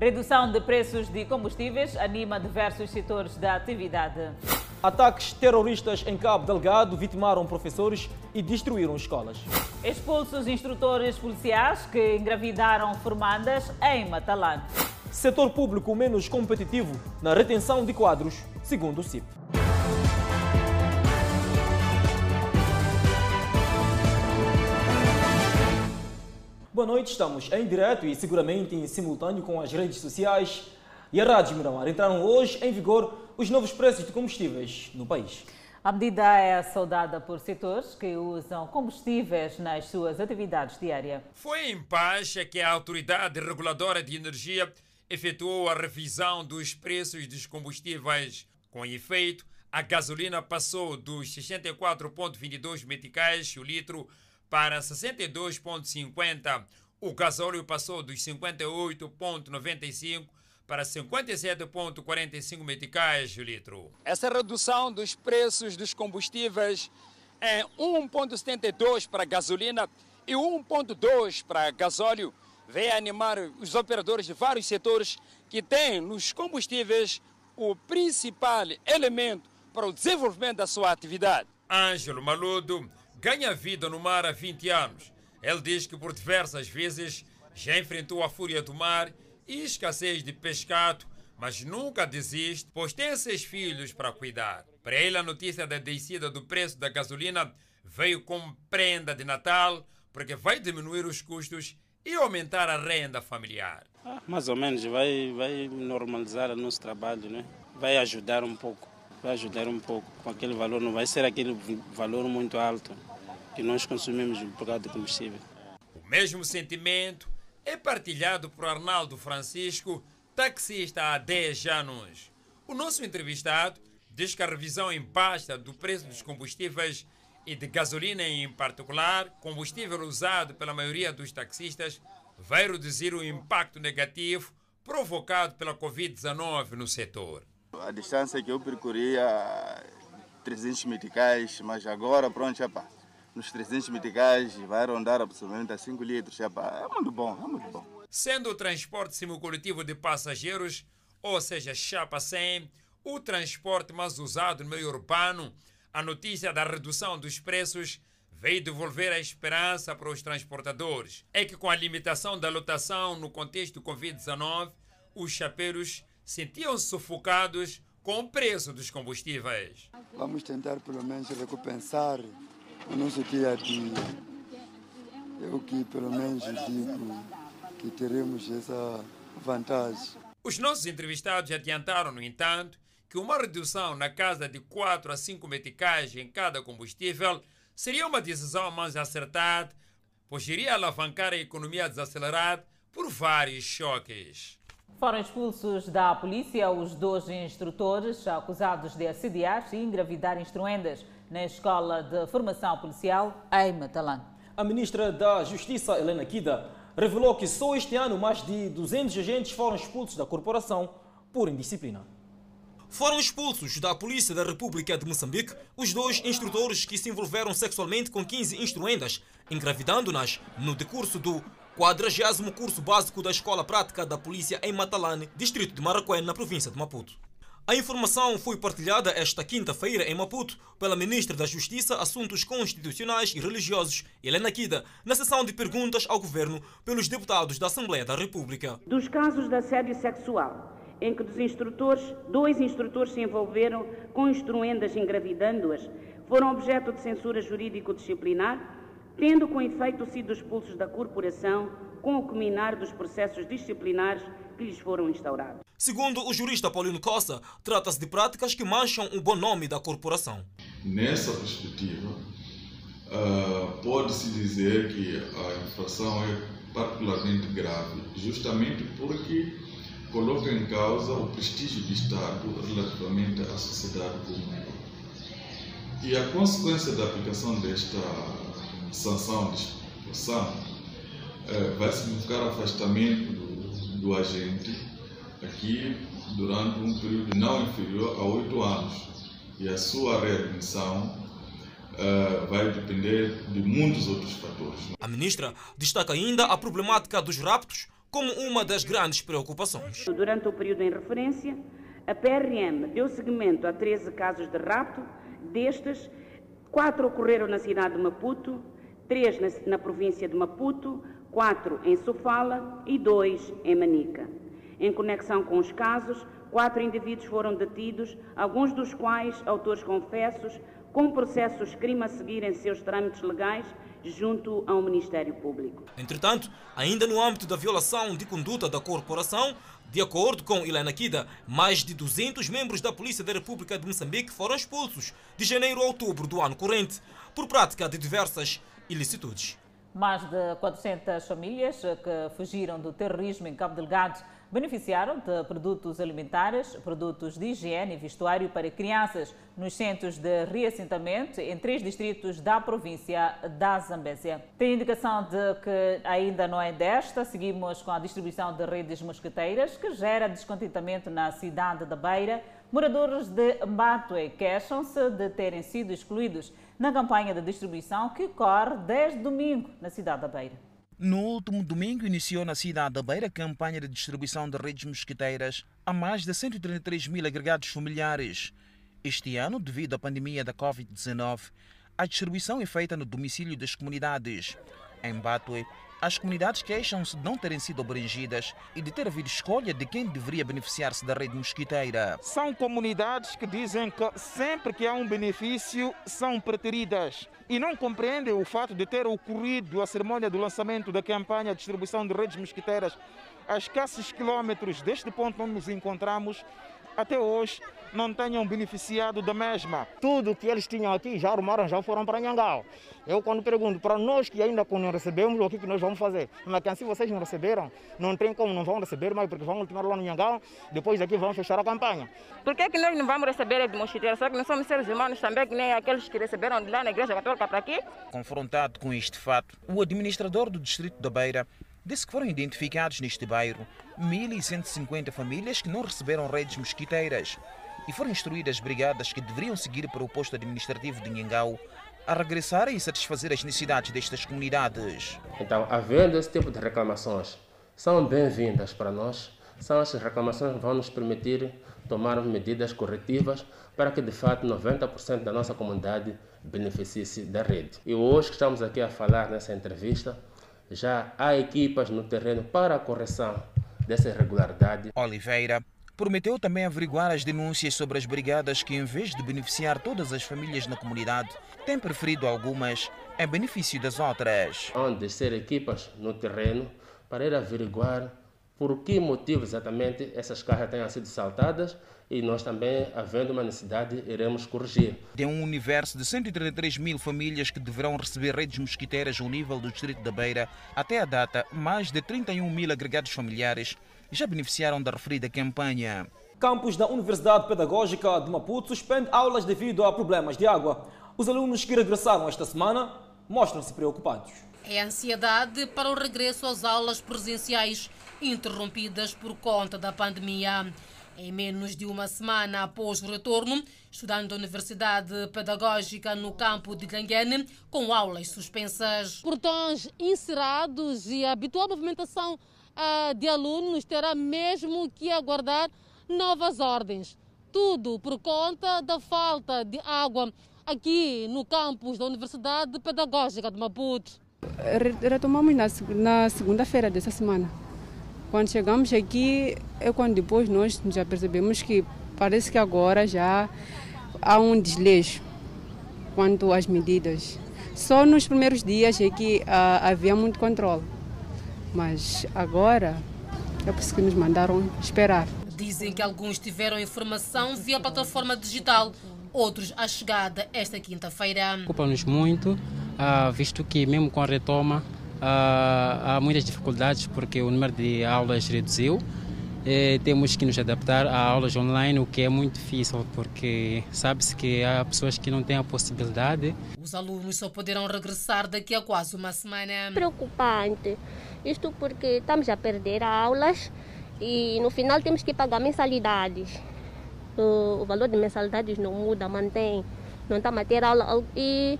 Redução de preços de combustíveis anima diversos setores da atividade. Ataques terroristas em Cabo Delgado vitimaram professores e destruíram escolas. Expulsos instrutores policiais que engravidaram formandas em Matalã. Setor público menos competitivo na retenção de quadros, segundo o CIP. Boa noite, estamos em direto e seguramente em simultâneo com as redes sociais e a Rádio Miramar. Entraram hoje em vigor os novos preços de combustíveis no país. A medida é saudada por setores que usam combustíveis nas suas atividades diárias. Foi em Pacha que a Autoridade Reguladora de Energia efetuou a revisão dos preços dos combustíveis. Com efeito, a gasolina passou dos 64,22 meticais o litro para 62,50. O gasóleo passou dos 58,95 para 57,45 meticais o litro. Essa redução dos preços dos combustíveis é 1,72 para gasolina e 1,2 para gasóleo vem animar os operadores de vários setores que têm nos combustíveis o principal elemento para o desenvolvimento da sua atividade. Ângelo Maludo ganha vida no mar há 20 anos. Ele diz que por diversas vezes já enfrentou a fúria do mar e escassez de pescado, mas nunca desiste, pois tem seis filhos para cuidar. Para ele, a notícia da descida do preço da gasolina veio como prenda de Natal, porque vai diminuir os custos e aumentar a renda familiar. Ah, mais ou menos, vai, vai normalizar o nosso trabalho, né? vai ajudar um pouco. Vai ajudar um pouco. Com aquele valor, não vai ser aquele valor muito alto que nós consumimos por causa do combustível. O mesmo sentimento é partilhado por Arnaldo Francisco, taxista há 10 anos. O nosso entrevistado diz que a revisão em pasta do preço dos combustíveis e de gasolina em particular, combustível usado pela maioria dos taxistas, vai reduzir o impacto negativo provocado pela Covid-19 no setor. A distância que eu percorria 300 meticais, mas agora pronto, já nos 300 meticais vai rondar aproximadamente a 5 litros, já é muito bom, é muito bom. Sendo o transporte semicoletivo de passageiros, ou seja, chapa 100, o transporte mais usado no meio urbano, a notícia da redução dos preços veio devolver a esperança para os transportadores. É que com a limitação da lotação no contexto do Covid-19, os chapeiros sentiam-se sufocados com o preço dos combustíveis. Vamos tentar pelo menos recompensar o nosso dia a dia. Eu que pelo menos digo que teremos essa vantagem. Os nossos entrevistados adiantaram, no entanto, que uma redução na casa de 4 a 5 meticais em cada combustível seria uma decisão mais acertada, pois iria alavancar a economia desacelerada por vários choques. Foram expulsos da polícia os dois instrutores acusados de assediar e engravidar instruendas na Escola de Formação Policial em Matalã. A ministra da Justiça, Helena Kida, revelou que só este ano mais de 200 agentes foram expulsos da corporação por indisciplina. Foram expulsos da Polícia da República de Moçambique os dois instrutores que se envolveram sexualmente com 15 instruendas, engravidando-nas no decurso do 40 curso básico da Escola Prática da Polícia em Matalane, distrito de Maracué, na província de Maputo. A informação foi partilhada esta quinta-feira em Maputo pela Ministra da Justiça, Assuntos Constitucionais e Religiosos, Helena Kida, na sessão de perguntas ao Governo pelos deputados da Assembleia da República. Dos casos de assédio sexual, em que dos instrutores, dois instrutores se envolveram com instruendas engravidando-as, foram objeto de censura jurídico-disciplinar, tendo com efeito sido expulsos da corporação com o culminar dos processos disciplinares que lhes foram instaurados. Segundo o jurista Paulino Costa, trata-se de práticas que mancham o bom nome da corporação. Nessa perspectiva, uh, pode-se dizer que a infração é particularmente grave, justamente porque coloca em causa o prestígio do Estado relativamente à sociedade comum. E a consequência da aplicação desta sanção de expulsão vai significar afastamento do, do agente aqui durante um período não inferior a oito anos. E a sua readmissão Uh, vai depender de muitos outros fatores. A ministra destaca ainda a problemática dos raptos como uma das grandes preocupações. Durante o período em referência, a PRM deu seguimento a 13 casos de rapto, destes, quatro ocorreram na cidade de Maputo, três na, na província de Maputo, quatro em Sofala e dois em Manica. Em conexão com os casos, quatro indivíduos foram detidos, alguns dos quais autores confessos, com processos crime a seguir em seus trâmites legais junto ao Ministério Público. Entretanto, ainda no âmbito da violação de conduta da corporação, de acordo com Helena Kida, mais de 200 membros da Polícia da República de Moçambique foram expulsos de janeiro a outubro do ano corrente por prática de diversas ilicitudes. Mais de 400 famílias que fugiram do terrorismo em Cabo Delgado beneficiaram de produtos alimentares, produtos de higiene e vestuário para crianças nos centros de reassentamento em três distritos da província da Zambésia. Tem indicação de que ainda não é desta, seguimos com a distribuição de redes mosqueteiras, que gera descontentamento na cidade da Beira. Moradores de Mbatue queixam-se de terem sido excluídos na campanha de distribuição que corre desde domingo na cidade da Beira. No último domingo, iniciou na cidade da Beira a campanha de distribuição de redes mosquiteiras a mais de 133 mil agregados familiares. Este ano, devido à pandemia da Covid-19, a distribuição é feita no domicílio das comunidades. Em Batue, as comunidades queixam-se de não terem sido abrangidas e de ter havido escolha de quem deveria beneficiar-se da rede mosquiteira. São comunidades que dizem que sempre que há um benefício são preteridas e não compreendem o fato de ter ocorrido a cerimônia do lançamento da campanha de distribuição de redes mosquiteiras a escassos quilómetros deste ponto onde nos encontramos até hoje não tenham beneficiado da mesma. Tudo que eles tinham aqui já arrumaram, já foram para Nhangau. Eu quando pergunto para nós que ainda não recebemos, o que, que nós vamos fazer? Mas que assim vocês não receberam, não tem como não vão receber mais, porque vão ultimar lá no Nhangau, depois daqui vão fechar a campanha. Por que, que nós não vamos receber de mosquiteiro? Só que nós somos seres humanos também, que nem aqueles que receberam de lá na Igreja Católica para aqui? Confrontado com este fato, o administrador do Distrito da Beira disse que foram identificados neste bairro 1.150 famílias que não receberam redes mosquiteiras e foram instruídas brigadas que deveriam seguir para o posto administrativo de Nhangau a regressar e satisfazer as necessidades destas comunidades. Então, havendo esse tipo de reclamações, são bem-vindas para nós. São essas reclamações que vão nos permitir tomar medidas corretivas para que, de fato, 90% da nossa comunidade beneficie-se da rede. E hoje que estamos aqui a falar nessa entrevista, já há equipas no terreno para a correção dessa irregularidade. Oliveira prometeu também averiguar as denúncias sobre as brigadas que, em vez de beneficiar todas as famílias na comunidade, têm preferido algumas em benefício das outras. Onde ser equipas no terreno para ir averiguar por que motivo exatamente essas cargas tenham sido saltadas e nós também, havendo uma necessidade, iremos corrigir. De um universo de 133 mil famílias que deverão receber redes mosquiteiras ao nível do Distrito da Beira, até a data, mais de 31 mil agregados familiares já beneficiaram da referida campanha. Campus da Universidade Pedagógica de Maputo suspende aulas devido a problemas de água. Os alunos que regressaram esta semana mostram-se preocupados. É ansiedade para o regresso às aulas presenciais interrompidas por conta da pandemia. Em menos de uma semana após o retorno, estudando da Universidade Pedagógica no campo de Ganguene, com aulas suspensas. Portões encerrados e a habitual movimentação uh, de alunos terá mesmo que aguardar novas ordens. Tudo por conta da falta de água aqui no campus da Universidade Pedagógica de Maputo. Retomamos na, na segunda-feira dessa semana. Quando chegamos aqui, é quando depois nós já percebemos que parece que agora já há um desleixo quanto às medidas. Só nos primeiros dias é que uh, havia muito controle, mas agora é por isso que nos mandaram esperar. Dizem que alguns tiveram informação via plataforma digital, outros a chegada esta quinta-feira. Preocupa-nos muito, uh, visto que mesmo com a retoma há, há muitas dificuldades porque o número de aulas reduziu. E temos que nos adaptar a aulas online, o que é muito difícil, porque sabe-se que há pessoas que não têm a possibilidade. Os alunos só poderão regressar daqui a quase uma semana. Preocupante, isto porque estamos a perder aulas e no final temos que pagar mensalidades. O, o valor de mensalidades não muda, mantém, não está a ter aula. E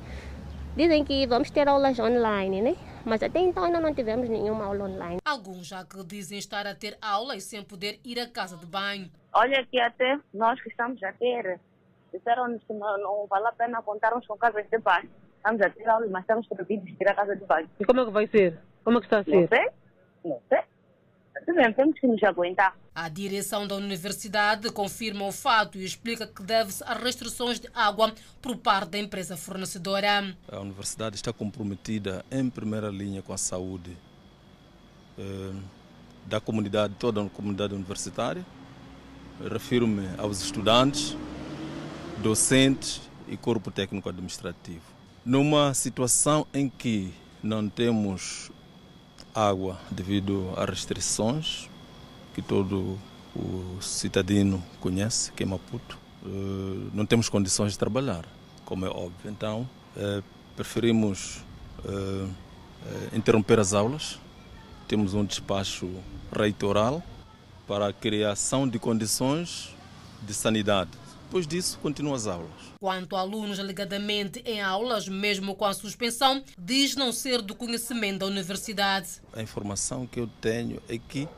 dizem que vamos ter aulas online, né? Mas até então ainda não tivemos nenhuma aula online. Alguns já que dizem estar a ter aulas sem poder ir à casa de banho. Olha que até nós que estamos a ter, disseram que não, não vale a pena contarmos com casas de banho. Estamos a ter aulas, mas estamos proibidos de ir à casa de banho. E como é que vai ser? Como é que está a ser? Não sei, não sei. Também temos que nos aguentar. A direção da universidade confirma o fato e explica que deve-se a restrições de água por parte da empresa fornecedora. A universidade está comprometida em primeira linha com a saúde eh, da comunidade, toda a comunidade universitária. Refiro-me aos estudantes, docentes e corpo técnico administrativo. Numa situação em que não temos água devido às restrições que todo o cidadino conhece, que é Maputo, eh, não temos condições de trabalhar, como é óbvio. Então, eh, preferimos eh, interromper as aulas. Temos um despacho reitoral para a criação de condições de sanidade. Depois disso, continuam as aulas. Quanto a alunos alegadamente em aulas, mesmo com a suspensão, diz não ser do conhecimento da universidade. A informação que eu tenho é que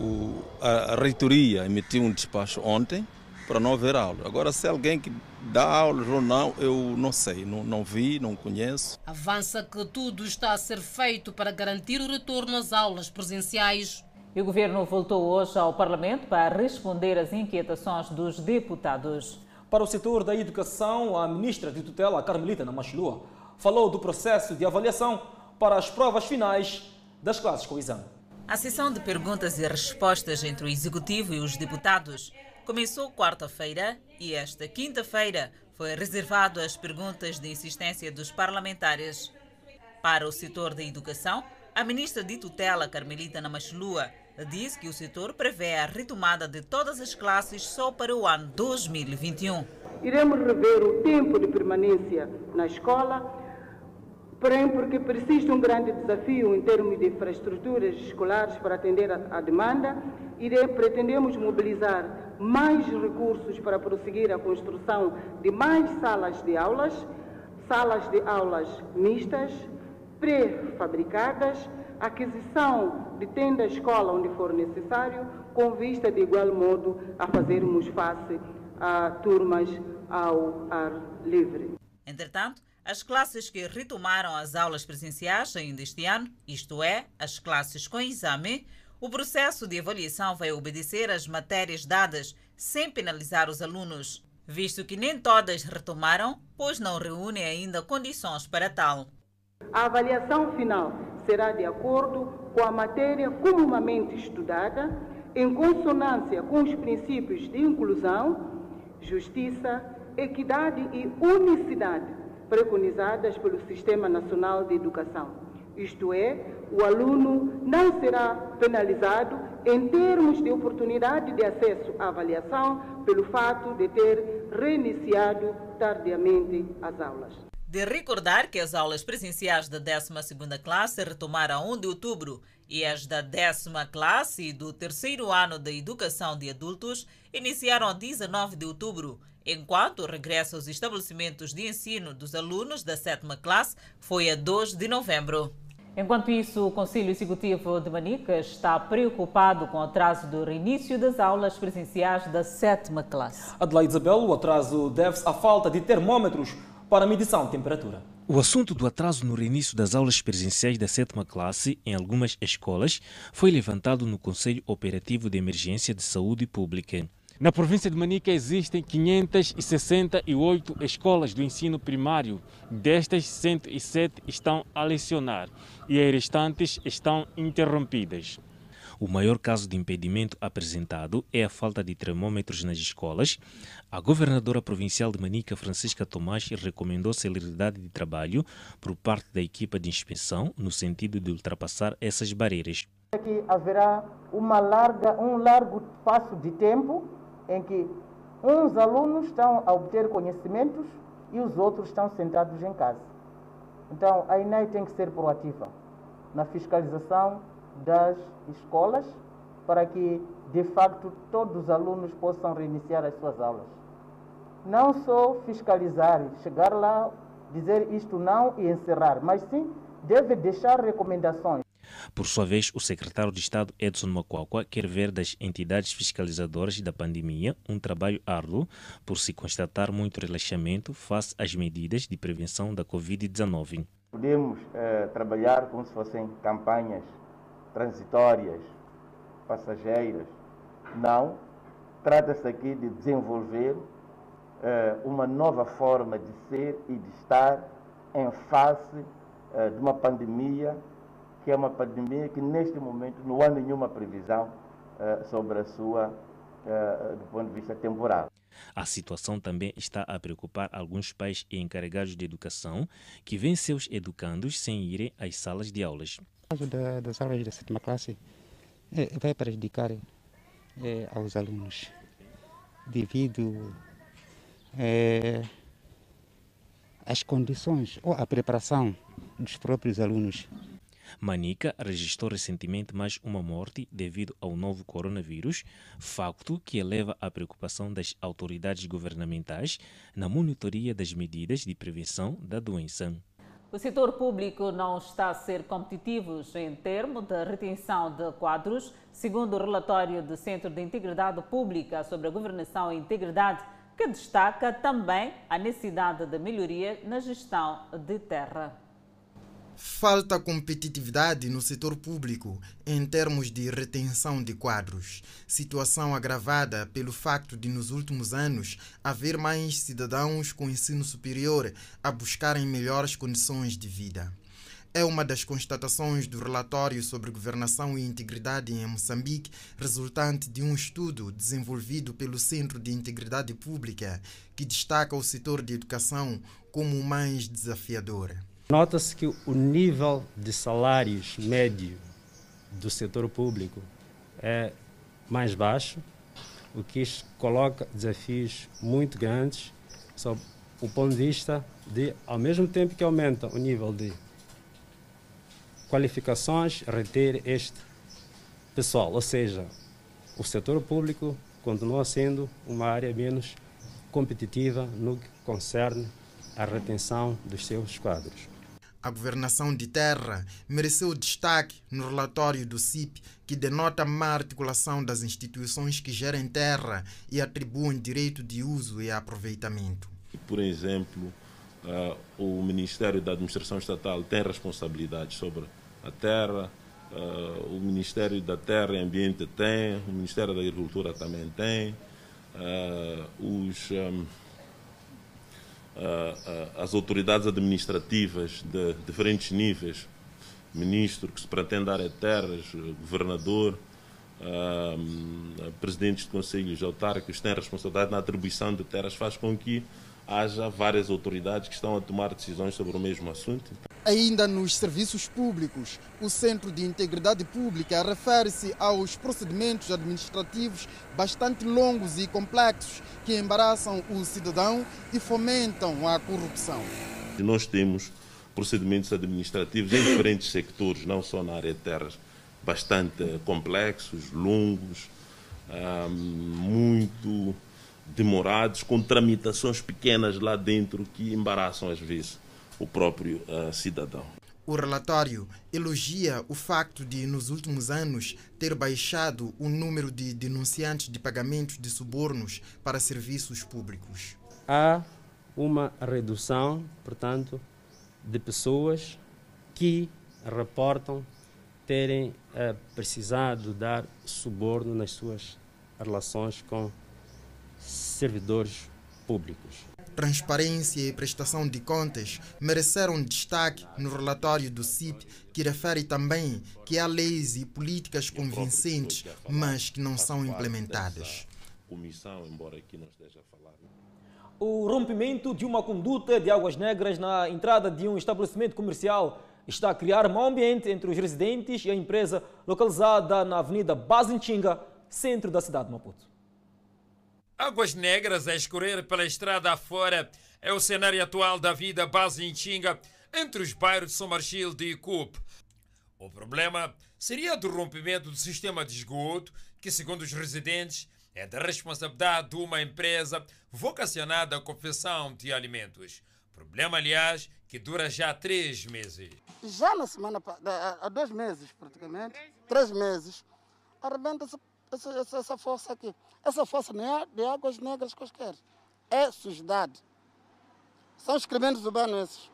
o, a, a reitoria emitiu um despacho ontem para não haver aula. Agora, se alguém que dá aulas ou não, eu não sei, não, não vi, não conheço. Avança que tudo está a ser feito para garantir o retorno às aulas presenciais. E o governo voltou hoje ao Parlamento para responder às inquietações dos deputados. Para o setor da educação, a ministra de tutela, Carmelita Namachulua, falou do processo de avaliação para as provas finais das classes com exame. A sessão de perguntas e respostas entre o executivo e os deputados começou quarta-feira e esta quinta-feira foi reservado às perguntas de insistência dos parlamentares. Para o setor da educação, a ministra de tutela, Carmelita Namachulua, disse que o setor prevê a retomada de todas as classes só para o ano 2021. Iremos rever o tempo de permanência na escola, porém porque persiste um grande desafio em termos de infraestruturas escolares para atender a demanda, irei, pretendemos mobilizar mais recursos para prosseguir a construção de mais salas de aulas, salas de aulas mistas, pré-fabricadas, aquisição de tenda escola onde for necessário, com vista de igual modo a fazermos face a turmas ao ar livre. Entretanto, as classes que retomaram as aulas presenciais ainda este ano, isto é, as classes com exame, o processo de avaliação vai obedecer às matérias dadas sem penalizar os alunos, visto que nem todas retomaram, pois não reúnem ainda condições para tal. A avaliação final será de acordo com a matéria comumente estudada, em consonância com os princípios de inclusão, justiça, equidade e unicidade preconizadas pelo Sistema Nacional de Educação. Isto é, o aluno não será penalizado em termos de oportunidade de acesso à avaliação pelo fato de ter reiniciado tardiamente as aulas de recordar que as aulas presenciais da 12ª classe retomaram a 1 de outubro e as da décima classe e do terceiro ano da educação de adultos iniciaram a 19 de outubro, enquanto o regresso aos estabelecimentos de ensino dos alunos da sétima classe foi a 2 de novembro. Enquanto isso, o Conselho Executivo de Manica está preocupado com o atraso do reinício das aulas presenciais da sétima classe. Adelaide Isabel, o atraso deve-se à falta de termômetros para a medição de temperatura. O assunto do atraso no reinício das aulas presenciais da sétima classe em algumas escolas foi levantado no Conselho Operativo de Emergência de Saúde Pública. Na província de Manica existem 568 escolas do ensino primário. Destas, 107 estão a lecionar e as restantes estão interrompidas. O maior caso de impedimento apresentado é a falta de termômetros nas escolas. A governadora provincial de Manica, Francisca Tomás, recomendou celeridade de trabalho por parte da equipa de inspeção no sentido de ultrapassar essas barreiras. Aqui haverá uma larga, um largo espaço de tempo em que uns alunos estão a obter conhecimentos e os outros estão sentados em casa. Então, a INEI tem que ser proativa na fiscalização das escolas para que, de facto, todos os alunos possam reiniciar as suas aulas. Não só fiscalizar, chegar lá, dizer isto não e encerrar, mas sim deve deixar recomendações. Por sua vez, o secretário de Estado Edson Macuacua quer ver das entidades fiscalizadoras da pandemia um trabalho árduo por se constatar muito relaxamento face às medidas de prevenção da Covid-19. Podemos eh, trabalhar como se fossem campanhas transitórias, passageiras. Não. Trata-se aqui de desenvolver uma nova forma de ser e de estar em face eh, de uma pandemia que é uma pandemia que neste momento não há nenhuma previsão uh, sobre a sua, uh, do ponto de vista temporal. A situação também está a preocupar alguns pais e encarregados de educação que veem seus educandos sem irem às salas de aulas. O caso da, das aulas da sétima classe é, vai prejudicar é, aos alunos devido é, às condições ou à preparação dos próprios alunos Manica registrou recentemente mais uma morte devido ao novo coronavírus, facto que eleva a preocupação das autoridades governamentais na monitoria das medidas de prevenção da doença. O setor público não está a ser competitivo em termos de retenção de quadros, segundo o relatório do Centro de Integridade Pública sobre a Governação e Integridade, que destaca também a necessidade de melhoria na gestão de terra. Falta competitividade no setor público em termos de retenção de quadros, situação agravada pelo facto de, nos últimos anos, haver mais cidadãos com ensino superior a buscarem melhores condições de vida. É uma das constatações do relatório sobre governação e integridade em Moçambique, resultante de um estudo desenvolvido pelo Centro de Integridade Pública, que destaca o setor de educação como o mais desafiador. Nota-se que o nível de salários médio do setor público é mais baixo, o que coloca desafios muito grandes sob o ponto de vista de, ao mesmo tempo que aumenta o nível de qualificações, reter este pessoal. Ou seja, o setor público continua sendo uma área menos competitiva no que concerne à retenção dos seus quadros. A governação de terra mereceu destaque no relatório do CIP, que denota má articulação das instituições que gerem terra e atribuem direito de uso e aproveitamento. Por exemplo, uh, o Ministério da Administração Estatal tem responsabilidade sobre a terra, uh, o Ministério da Terra e Ambiente tem, o Ministério da Agricultura também tem, uh, os. Um, as autoridades administrativas de diferentes níveis, ministro que se pretende dar a terras, governador, presidentes de conselhos autárquicos têm responsabilidade na atribuição de terras, faz com que haja várias autoridades que estão a tomar decisões sobre o mesmo assunto. Ainda nos serviços públicos, o Centro de Integridade Pública refere-se aos procedimentos administrativos bastante longos e complexos que embaraçam o cidadão e fomentam a corrupção. Nós temos procedimentos administrativos em diferentes sectores, não só na área de terras, bastante complexos, longos, muito demorados, com tramitações pequenas lá dentro que embaraçam às vezes o próprio uh, cidadão. O relatório elogia o facto de, nos últimos anos, ter baixado o número de denunciantes de pagamentos de subornos para serviços públicos. Há uma redução, portanto, de pessoas que reportam terem uh, precisado dar suborno nas suas relações com servidores públicos. Transparência e prestação de contas mereceram destaque no relatório do CIP, que refere também que há leis e políticas convincentes, mas que não são implementadas. O rompimento de uma conduta de águas negras na entrada de um estabelecimento comercial está a criar mau ambiente entre os residentes e a empresa localizada na Avenida Bazinchinga, centro da cidade de Maputo. Águas negras a escorrer pela estrada afora é o cenário atual da vida base em Xinga, entre os bairros de São Marchil e Cup. O problema seria do rompimento do sistema de esgoto, que, segundo os residentes, é da responsabilidade de uma empresa vocacionada à confecção de alimentos. Problema, aliás, que dura já três meses. Já na semana, há dois meses praticamente, três meses, arrebenta essa, essa, essa, essa fossa aqui. Essa fossa não é de águas negras quaisquer, é sujidade. São excrementos urbanos esses.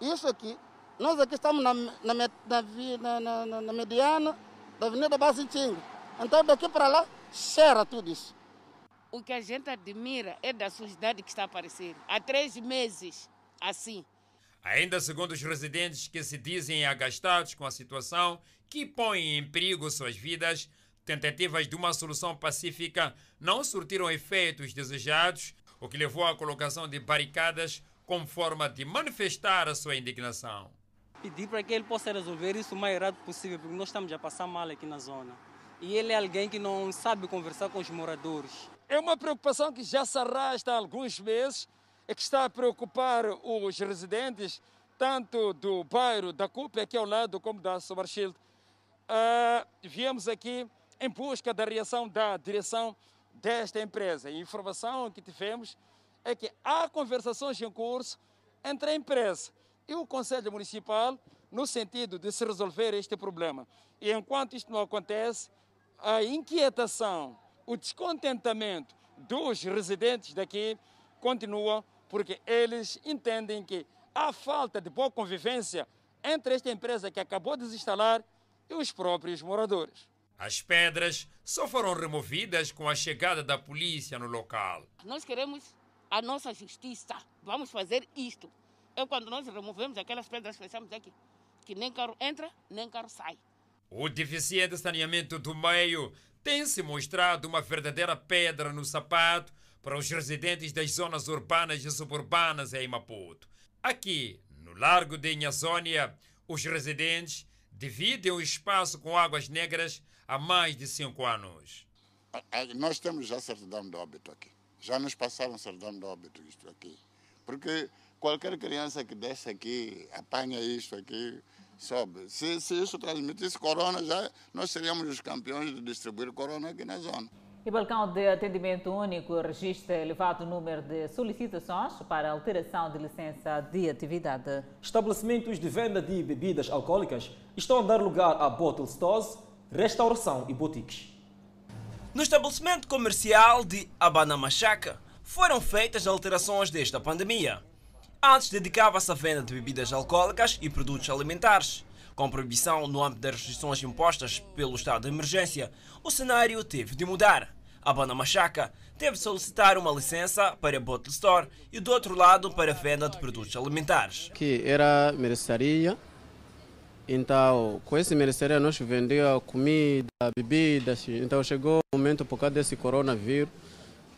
Isso aqui, nós aqui estamos na, na, na, na, na mediana da Avenida Basintinga. Então daqui para lá cheira tudo isso. O que a gente admira é da sujidade que está a aparecer. Há três meses, assim. Ainda segundo os residentes que se dizem agastados com a situação, que põe em perigo suas vidas, tentativas de uma solução pacífica não surtiram efeitos desejados, o que levou à colocação de barricadas como forma de manifestar a sua indignação. Pedir para que ele possa resolver isso o mais rápido possível, porque nós estamos a passar mal aqui na zona. E ele é alguém que não sabe conversar com os moradores. É uma preocupação que já se arrasta há alguns meses e que está a preocupar os residentes, tanto do bairro da CUP, aqui ao lado, como da Somarshield. Uh, viemos aqui em busca da reação da direção desta empresa. A informação que tivemos é que há conversações em curso entre a empresa e o Conselho Municipal no sentido de se resolver este problema. E enquanto isto não acontece, a inquietação, o descontentamento dos residentes daqui continua porque eles entendem que há falta de boa convivência entre esta empresa que acabou de desinstalar e os próprios moradores. As pedras só foram removidas com a chegada da polícia no local. Nós queremos a nossa justiça. Vamos fazer isto. É quando nós removemos aquelas pedras, fechamos aqui, que nem carro entra, nem carro sai. O deficiente saneamento do meio tem se mostrado uma verdadeira pedra no sapato para os residentes das zonas urbanas e suburbanas em Maputo. Aqui, no Largo de Inhazônia, os residentes dividem o espaço com águas negras há mais de cinco anos. Nós temos já certidão de óbito aqui. Já nos passaram certidão de óbito isto aqui. Porque qualquer criança que desce aqui, apanha isto aqui, sobe. Se, se isso transmitisse corona, já nós seríamos os campeões de distribuir corona aqui na zona. E balcão de atendimento único registra elevado número de solicitações para alteração de licença de atividade. Estabelecimentos de venda de bebidas alcoólicas estão a dar lugar a bottle stores, restauração e boutiques. No estabelecimento comercial de Abanamachaca foram feitas alterações desde a pandemia. Antes dedicava-se à venda de bebidas alcoólicas e produtos alimentares. Com proibição no âmbito das restrições impostas pelo estado de emergência, o cenário teve de mudar. A Bana Machaca teve de solicitar uma licença para Bottle Store e do outro lado para a venda de produtos alimentares. Que era mercearia, então com esse mercearia nós vendia comida, bebidas, então chegou o momento por causa desse coronavírus,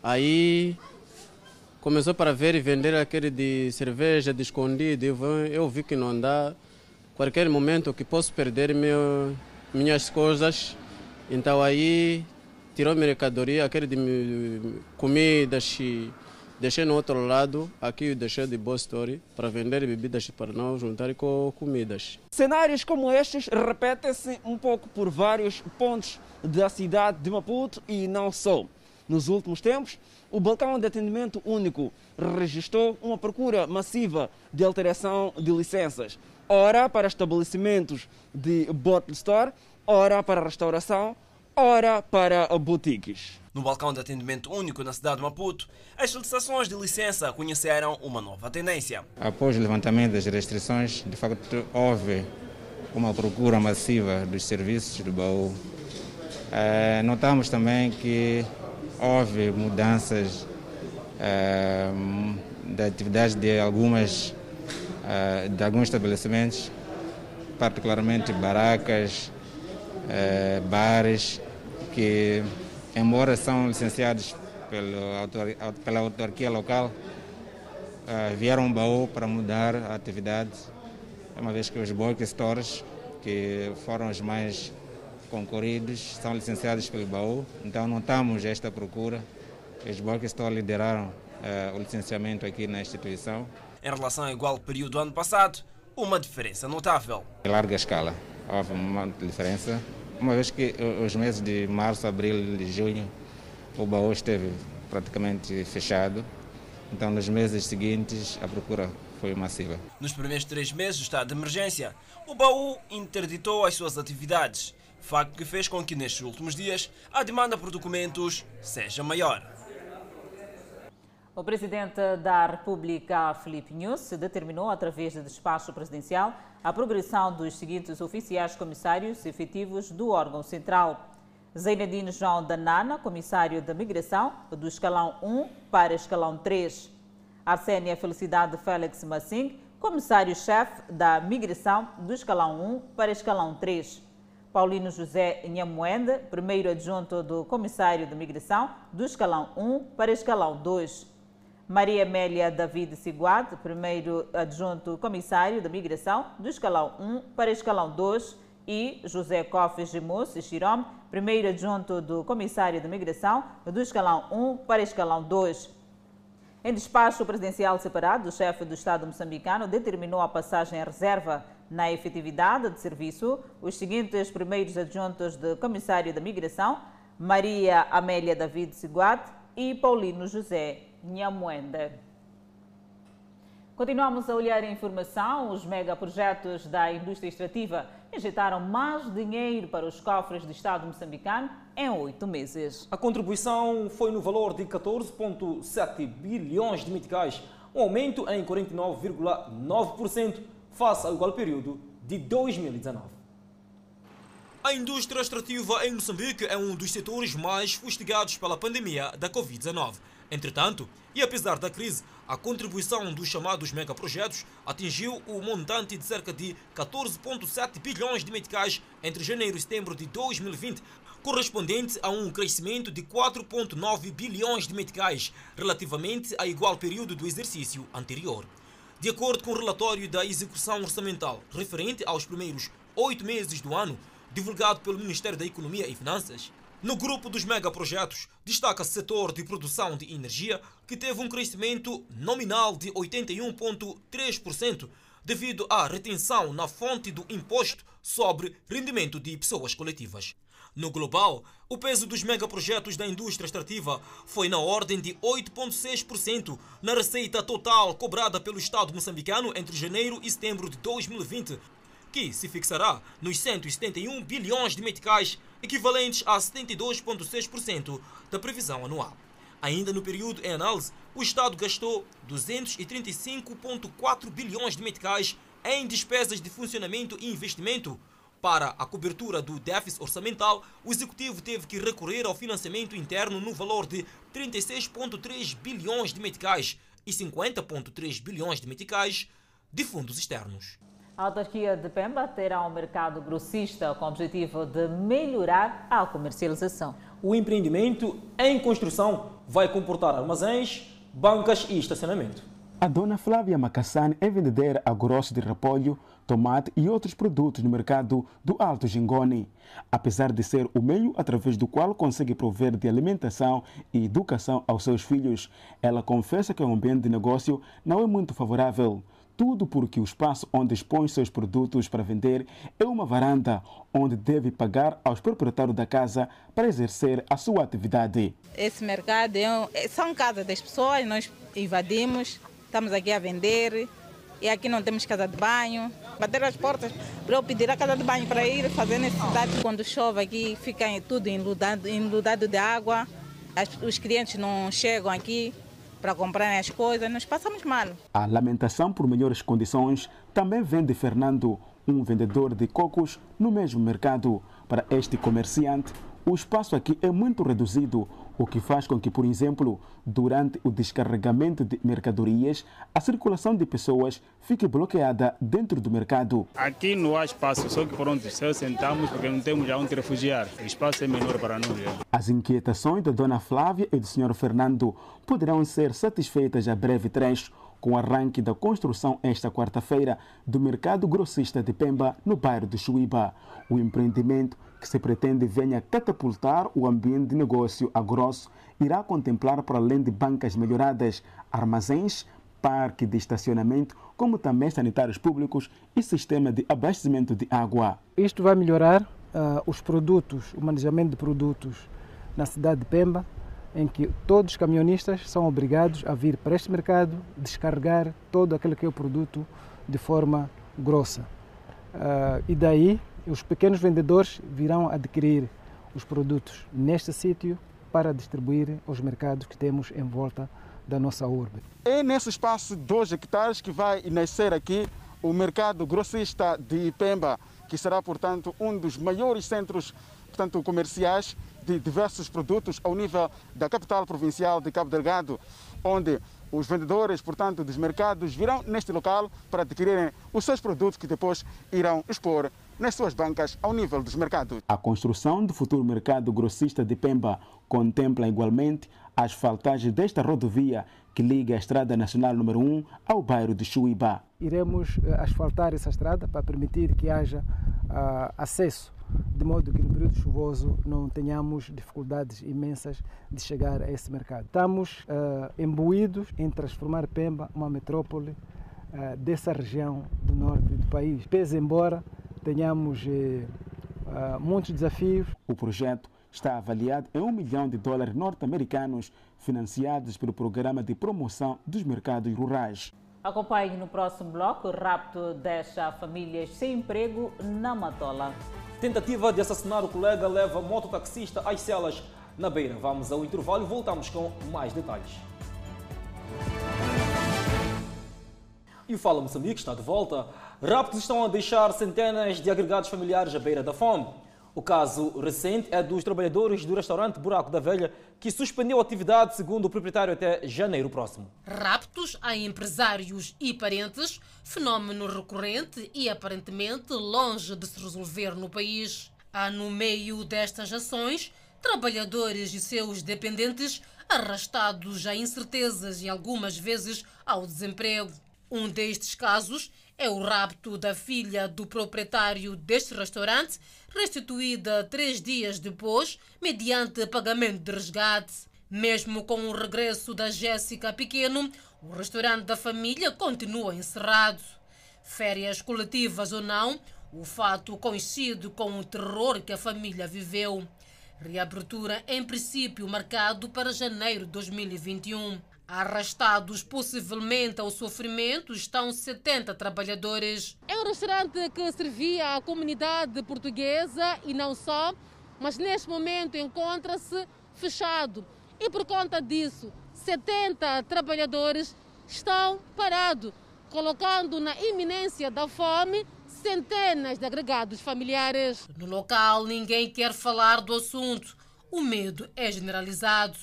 aí começou para ver e vender aquele de cerveja, de escondido, eu vi que não dá, qualquer momento que posso perder meu, minhas coisas, então aí tirou mercadoria, aquele de comidas e deixei no outro lado, aqui deixei de boa story para vender bebidas para não juntar com comidas. Cenários como estes repetem-se um pouco por vários pontos da cidade de Maputo e não só. Nos últimos tempos, o balcão de atendimento único registrou uma procura massiva de alteração de licenças, ora para estabelecimentos de bottle store, ora para restauração, ora para boutiques. No balcão de atendimento único na cidade de Maputo, as solicitações de licença conheceram uma nova tendência. Após o levantamento das restrições, de facto houve uma procura massiva dos serviços do baú. É, notamos também que houve mudanças é, da atividade de algumas é, de alguns estabelecimentos, particularmente barracas, bares que, embora são licenciados pelo, pela autarquia local, uh, vieram baú para mudar a atividade, uma vez que os bulk stores, que foram os mais concorridos, são licenciados pelo baú, então notamos esta procura. Os bulk stores lideraram uh, o licenciamento aqui na instituição. Em relação ao igual período do ano passado, uma diferença notável. Em larga escala, houve uma diferença uma vez que os meses de março, abril e junho o baú esteve praticamente fechado Então, nos meses seguintes, a procura foi massiva. Nos primeiros três meses do estado de emergência, o baú interditou as suas atividades, facto que fez com que nestes últimos dias a demanda por documentos seja maior. O presidente da República, Felipe Nunes, determinou, através de despacho presidencial, a progressão dos seguintes oficiais comissários efetivos do órgão central. Zeinadine João Danana, comissário da Migração, do escalão 1 para escalão 3. Arsênia Felicidade Félix Massing, comissário-chefe da Migração, do escalão 1 para escalão 3. Paulino José Nhamoende, primeiro adjunto do comissário de Migração, do escalão 1 para escalão 2. Maria Amélia David Siguad, primeiro adjunto comissário de Migração, do escalão 1 para escalão 2, e José Cofes Gemus Xirom, primeiro adjunto do comissário de Migração, do escalão 1 para escalão 2. Em despacho presidencial separado, o chefe do Estado moçambicano determinou a passagem em reserva na efetividade de serviço os seguintes primeiros adjuntos de comissário da Migração, Maria Amélia David Siguat e Paulino José Nhamuenda. Continuamos a olhar a informação. Os megaprojetos da indústria extrativa injetaram mais dinheiro para os cofres do Estado moçambicano em oito meses. A contribuição foi no valor de 14,7 bilhões de meticais, um aumento em 49,9% face ao igual período de 2019. A indústria extrativa em Moçambique é um dos setores mais fustigados pela pandemia da Covid-19. Entretanto, e apesar da crise, a contribuição dos chamados megaprojetos atingiu o montante de cerca de 14,7 bilhões de meticais entre janeiro e setembro de 2020, correspondente a um crescimento de 4,9 bilhões de meticais relativamente a igual período do exercício anterior. De acordo com o relatório da execução orçamental referente aos primeiros oito meses do ano, divulgado pelo Ministério da Economia e Finanças, no grupo dos megaprojetos, destaca-se o setor de produção de energia, que teve um crescimento nominal de 81,3%, devido à retenção na fonte do imposto sobre rendimento de pessoas coletivas. No global, o peso dos megaprojetos da indústria extrativa foi na ordem de 8,6% na receita total cobrada pelo Estado moçambicano entre janeiro e setembro de 2020, que se fixará nos 171 bilhões de meticais, equivalentes a 72,6% da previsão anual. Ainda no período em análise, o Estado gastou 235,4 bilhões de meticais em despesas de funcionamento e investimento. Para a cobertura do déficit orçamental, o Executivo teve que recorrer ao financiamento interno no valor de 36,3 bilhões de meticais e 50,3 bilhões de meticais de fundos externos. A autarquia de Pemba terá um mercado grossista com o objetivo de melhorar a comercialização. O empreendimento em construção vai comportar armazéns, bancas e estacionamento. A dona Flávia Macassane é vendedeira a grosso de repolho, tomate e outros produtos no mercado do Alto Gingone. Apesar de ser o meio através do qual consegue prover de alimentação e educação aos seus filhos, ela confessa que o ambiente de negócio não é muito favorável. Tudo porque o espaço onde expõe seus produtos para vender é uma varanda onde deve pagar aos proprietários da casa para exercer a sua atividade. Esse mercado é um, são casas das pessoas, nós invadimos, estamos aqui a vender e aqui não temos casa de banho. Bater as portas para eu pedir a casa de banho para ir fazer necessidade. Quando chove aqui fica tudo enludado, enludado de água, as, os clientes não chegam aqui para comprarem as coisas, nós passamos mal. A lamentação por melhores condições também vem de Fernando, um vendedor de cocos no mesmo mercado. Para este comerciante, o espaço aqui é muito reduzido, o que faz com que, por exemplo, durante o descarregamento de mercadorias, a circulação de pessoas fique bloqueada dentro do mercado. Aqui não há espaço, só que pronto, se sentamos porque não temos onde refugiar. O espaço é menor para nós. As inquietações da dona Flávia e do senhor Fernando poderão ser satisfeitas a breve trecho com o arranque da construção esta quarta-feira do mercado grossista de Pemba, no bairro de Chuíba. O empreendimento que se pretende venha catapultar o ambiente de negócio a grosso irá contemplar, para além de bancas melhoradas, armazéns, parque de estacionamento, como também sanitários públicos e sistema de abastecimento de água. Isto vai melhorar uh, os produtos, o manejamento de produtos na cidade de Pemba em que todos os camionistas são obrigados a vir para este mercado descarregar todo aquele que é o produto de forma grossa. Uh, e daí os pequenos vendedores virão adquirir os produtos neste sítio para distribuir aos mercados que temos em volta da nossa urbe. É nesse espaço de 2 hectares que vai nascer aqui o mercado grossista de Pemba, que será, portanto, um dos maiores centros portanto, comerciais de diversos produtos ao nível da capital provincial de Cabo Delgado, onde os vendedores, portanto, dos mercados virão neste local para adquirirem os seus produtos que depois irão expor nas suas bancas ao nível dos mercados. A construção do futuro mercado grossista de Pemba contempla igualmente a asfaltagem desta rodovia que liga a Estrada Nacional número 1 ao bairro de Chuíba. Iremos eh, asfaltar essa estrada para permitir que haja uh, acesso de modo que no período chuvoso não tenhamos dificuldades imensas de chegar a esse mercado. Estamos uh, imbuídos em transformar Pemba uma metrópole uh, dessa região do norte do país. Pese embora tenhamos uh, muitos desafios. O projeto está avaliado em um milhão de dólares norte-americanos financiados pelo Programa de Promoção dos Mercados Rurais. Acompanhe no próximo bloco o rapto deixa famílias sem emprego na Matola. Tentativa de assassinar o colega leva mototaxista às celas na beira. Vamos ao intervalo e voltamos com mais detalhes. E o Fala Moçambique está de volta. Raptos estão a deixar centenas de agregados familiares à beira da fome. O caso recente é dos trabalhadores do restaurante Buraco da Velha, que suspendeu a atividade, segundo o proprietário, até janeiro próximo. Raptos a empresários e parentes, fenómeno recorrente e aparentemente longe de se resolver no país. Há no meio destas ações trabalhadores e seus dependentes arrastados a incertezas e algumas vezes ao desemprego. Um destes casos é o rapto da filha do proprietário deste restaurante, restituída três dias depois, mediante pagamento de resgate. Mesmo com o regresso da Jéssica Pequeno, o restaurante da família continua encerrado. Férias coletivas ou não, o fato coincide com o terror que a família viveu. Reabertura, em princípio, marcado para janeiro de 2021. Arrastados possivelmente ao sofrimento estão 70 trabalhadores. É um restaurante que servia à comunidade portuguesa e não só, mas neste momento encontra-se fechado. E por conta disso, 70 trabalhadores estão parados, colocando na iminência da fome centenas de agregados familiares. No local, ninguém quer falar do assunto. O medo é generalizado.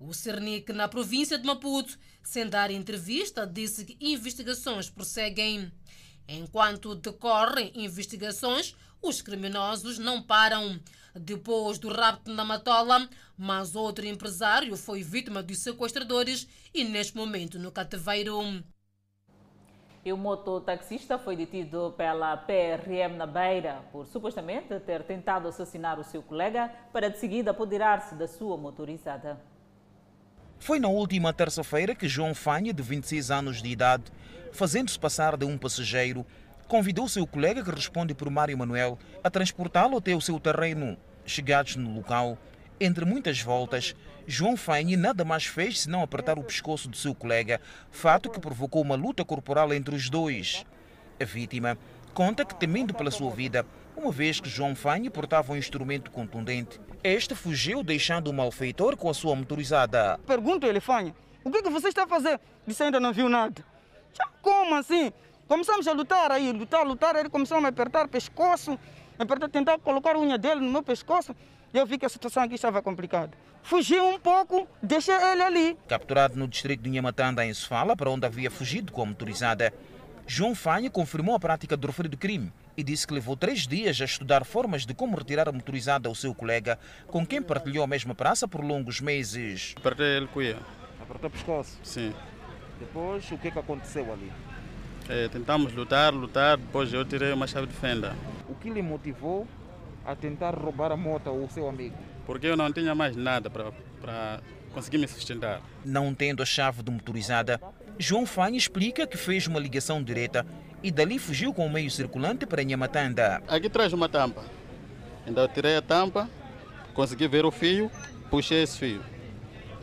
O Cernic, na província de Maputo, sem dar entrevista, disse que investigações prosseguem. Enquanto decorrem investigações, os criminosos não param. Depois do rapto na Matola, mas outro empresário foi vítima dos sequestradores e neste momento no cativeiro. E o mototaxista foi detido pela PRM na Beira por supostamente ter tentado assassinar o seu colega para de seguida apoderar-se da sua motorizada. Foi na última terça-feira que João Fanha, de 26 anos de idade, fazendo-se passar de um passageiro, convidou seu colega, que responde por Mário Manuel, a transportá-lo até o seu terreno. Chegados no local, entre muitas voltas, João Fanha nada mais fez senão apertar o pescoço do seu colega, fato que provocou uma luta corporal entre os dois. A vítima conta que, temendo pela sua vida, uma vez que João Fanha portava um instrumento contundente, este fugiu deixando o malfeitor com a sua motorizada. Pergunto ele, Fanha, o que, é que você está a fazer? Disse ainda não viu nada. Como assim? Começamos a lutar aí, lutar, lutar. Ele começou a me apertar o pescoço, apertar, tentar colocar a unha dele no meu pescoço. E eu vi que a situação aqui estava complicada. Fugi um pouco, deixei ele ali. Capturado no distrito de Nhamatanda, em Sofala, para onde havia fugido com a motorizada, João Fanha confirmou a prática do referido crime e disse que levou três dias a estudar formas de como retirar a motorizada ao seu colega, com quem partilhou a mesma praça por longos meses. Apertei ele cuia. Apertou o pescoço? Sim. Depois, o que, que aconteceu ali? É, tentamos lutar, lutar, depois eu tirei uma chave de fenda. O que lhe motivou a tentar roubar a moto ao seu amigo? Porque eu não tinha mais nada para conseguir me sustentar. Não tendo a chave de motorizada, João Fanha explica que fez uma ligação direta e dali fugiu com o meio circulante para Nhamatanda. Aqui traz uma tampa. Então eu tirei a tampa, consegui ver o fio, puxei esse fio.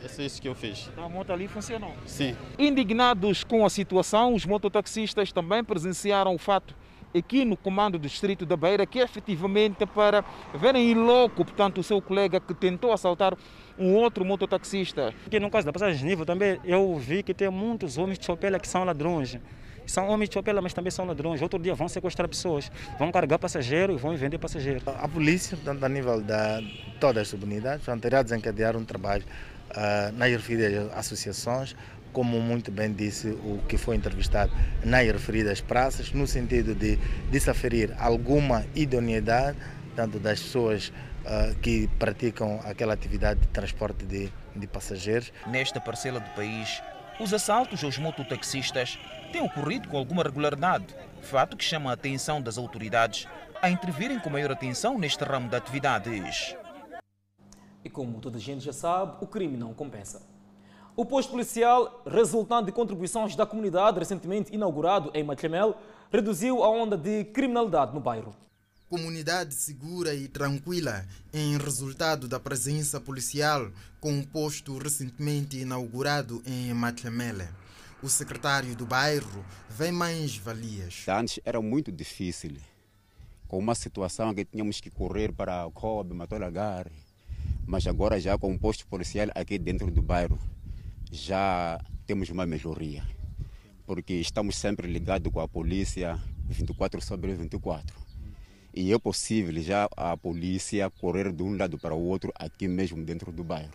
É isso que eu fiz. Então a moto ali funcionou? Sim. Indignados com a situação, os mototaxistas também presenciaram o fato aqui no comando do distrito da Beira, que efetivamente para verem em loco, portanto, o seu colega que tentou assaltar um outro mototaxista. Aqui no caso da passagem de nível também, eu vi que tem muitos homens de chopela que são ladrões. São homens de chopela, mas também são ladrões. Outro dia vão sequestrar pessoas, vão carregar passageiros e vão vender passageiros. A polícia, tanto a nível de todas as subunidades, vão ter a desencadear um trabalho uh, nas referidas associações, como muito bem disse o que foi entrevistado nas referidas praças, no sentido de, de se aferir alguma idoneidade, tanto das pessoas uh, que praticam aquela atividade de transporte de, de passageiros. Nesta parcela do país, os assaltos aos mototaxistas têm ocorrido com alguma regularidade, fato que chama a atenção das autoridades a intervirem com maior atenção neste ramo de atividades. E como toda a gente já sabe, o crime não compensa. O posto policial, resultante de contribuições da comunidade recentemente inaugurado em Matlamel, reduziu a onda de criminalidade no bairro. Comunidade segura e tranquila em resultado da presença policial com o posto recentemente inaugurado em Matlamele. O secretário do bairro vê mais valias. Antes era muito difícil, com uma situação que tínhamos que correr para Kobe, Matolagar, mas agora já com o posto policial aqui dentro do bairro, já temos uma melhoria, porque estamos sempre ligados com a polícia 24 sobre 24. E é possível já a polícia correr de um lado para o outro aqui mesmo dentro do bairro,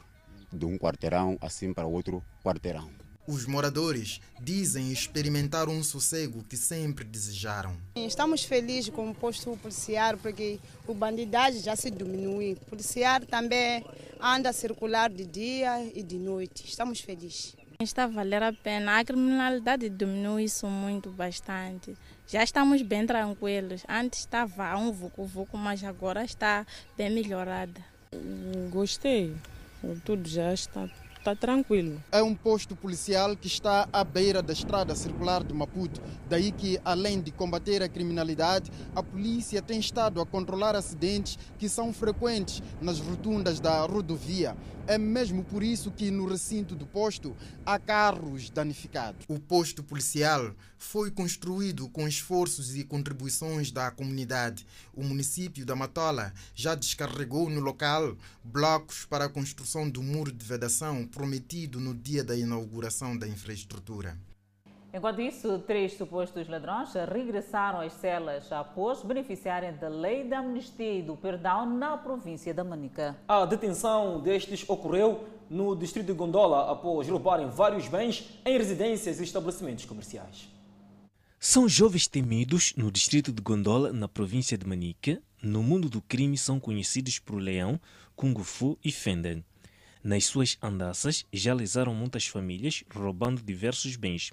de um quarteirão assim para outro quarteirão. Os moradores dizem experimentar um sossego que sempre desejaram. Estamos felizes com o posto policial porque o bandidagem já se diminui. O policial também anda a circular de dia e de noite. Estamos felizes. Está a valer a pena. A criminalidade diminuiu isso muito, bastante. Já estamos bem tranquilos. Antes estava um vucu-vucu, mas agora está bem melhorada. Gostei. Tudo já está está tranquilo. É um posto policial que está à beira da estrada circular de Maputo. Daí que, além de combater a criminalidade, a polícia tem estado a controlar acidentes que são frequentes nas rotundas da rodovia. É mesmo por isso que no recinto do posto há carros danificados. O posto policial foi construído com esforços e contribuições da comunidade. O município da Matola já descarregou no local blocos para a construção do muro de vedação prometido no dia da inauguração da infraestrutura. Enquanto isso, três supostos ladrões regressaram às celas após beneficiarem da lei da amnistia e do perdão na província da Manica. A detenção destes ocorreu no distrito de Gondola após roubarem vários bens em residências e estabelecimentos comerciais. São jovens temidos no distrito de Gondola, na província de Manica. No mundo do crime são conhecidos por Leão, Kung Fu e Fender. Nas suas andanças já lesaram muitas famílias, roubando diversos bens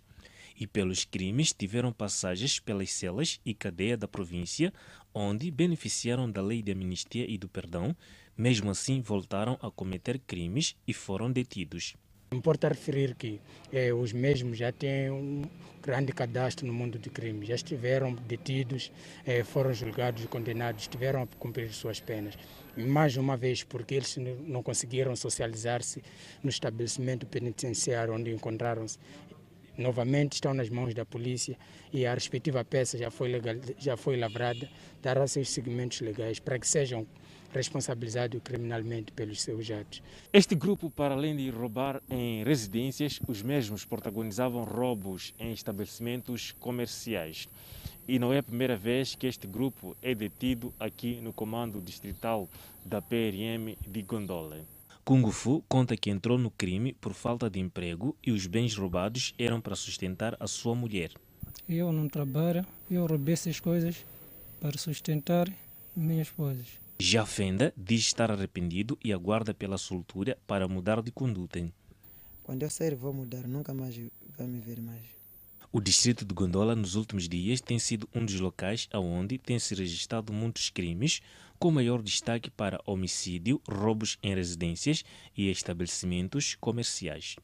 e pelos crimes tiveram passagens pelas celas e cadeia da província, onde beneficiaram da lei de amnistia e do perdão, mesmo assim voltaram a cometer crimes e foram detidos. Importa referir que eh, os mesmos já têm um grande cadastro no mundo do crime, já estiveram detidos, eh, foram julgados e condenados, estiveram a cumprir suas penas. Mais uma vez, porque eles não conseguiram socializar-se no estabelecimento penitenciário onde encontraram-se novamente estão nas mãos da polícia e a respectiva peça já foi, legal, já foi lavrada, dará seus segmentos legais para que sejam responsabilizados criminalmente pelos seus atos. Este grupo, para além de roubar em residências, os mesmos protagonizavam roubos em estabelecimentos comerciais. E não é a primeira vez que este grupo é detido aqui no comando distrital da PRM de Gondola. Kung Fu conta que entrou no crime por falta de emprego e os bens roubados eram para sustentar a sua mulher. Eu não trabalho, eu roubei essas coisas para sustentar minhas esposas. Já Fenda diz estar arrependido e aguarda pela soltura para mudar de conduta. Quando eu sair vou mudar, nunca mais vai me ver mais. O distrito de Gondola nos últimos dias tem sido um dos locais onde tem se registrado muitos crimes, com maior destaque para homicídio, roubos em residências e estabelecimentos comerciais.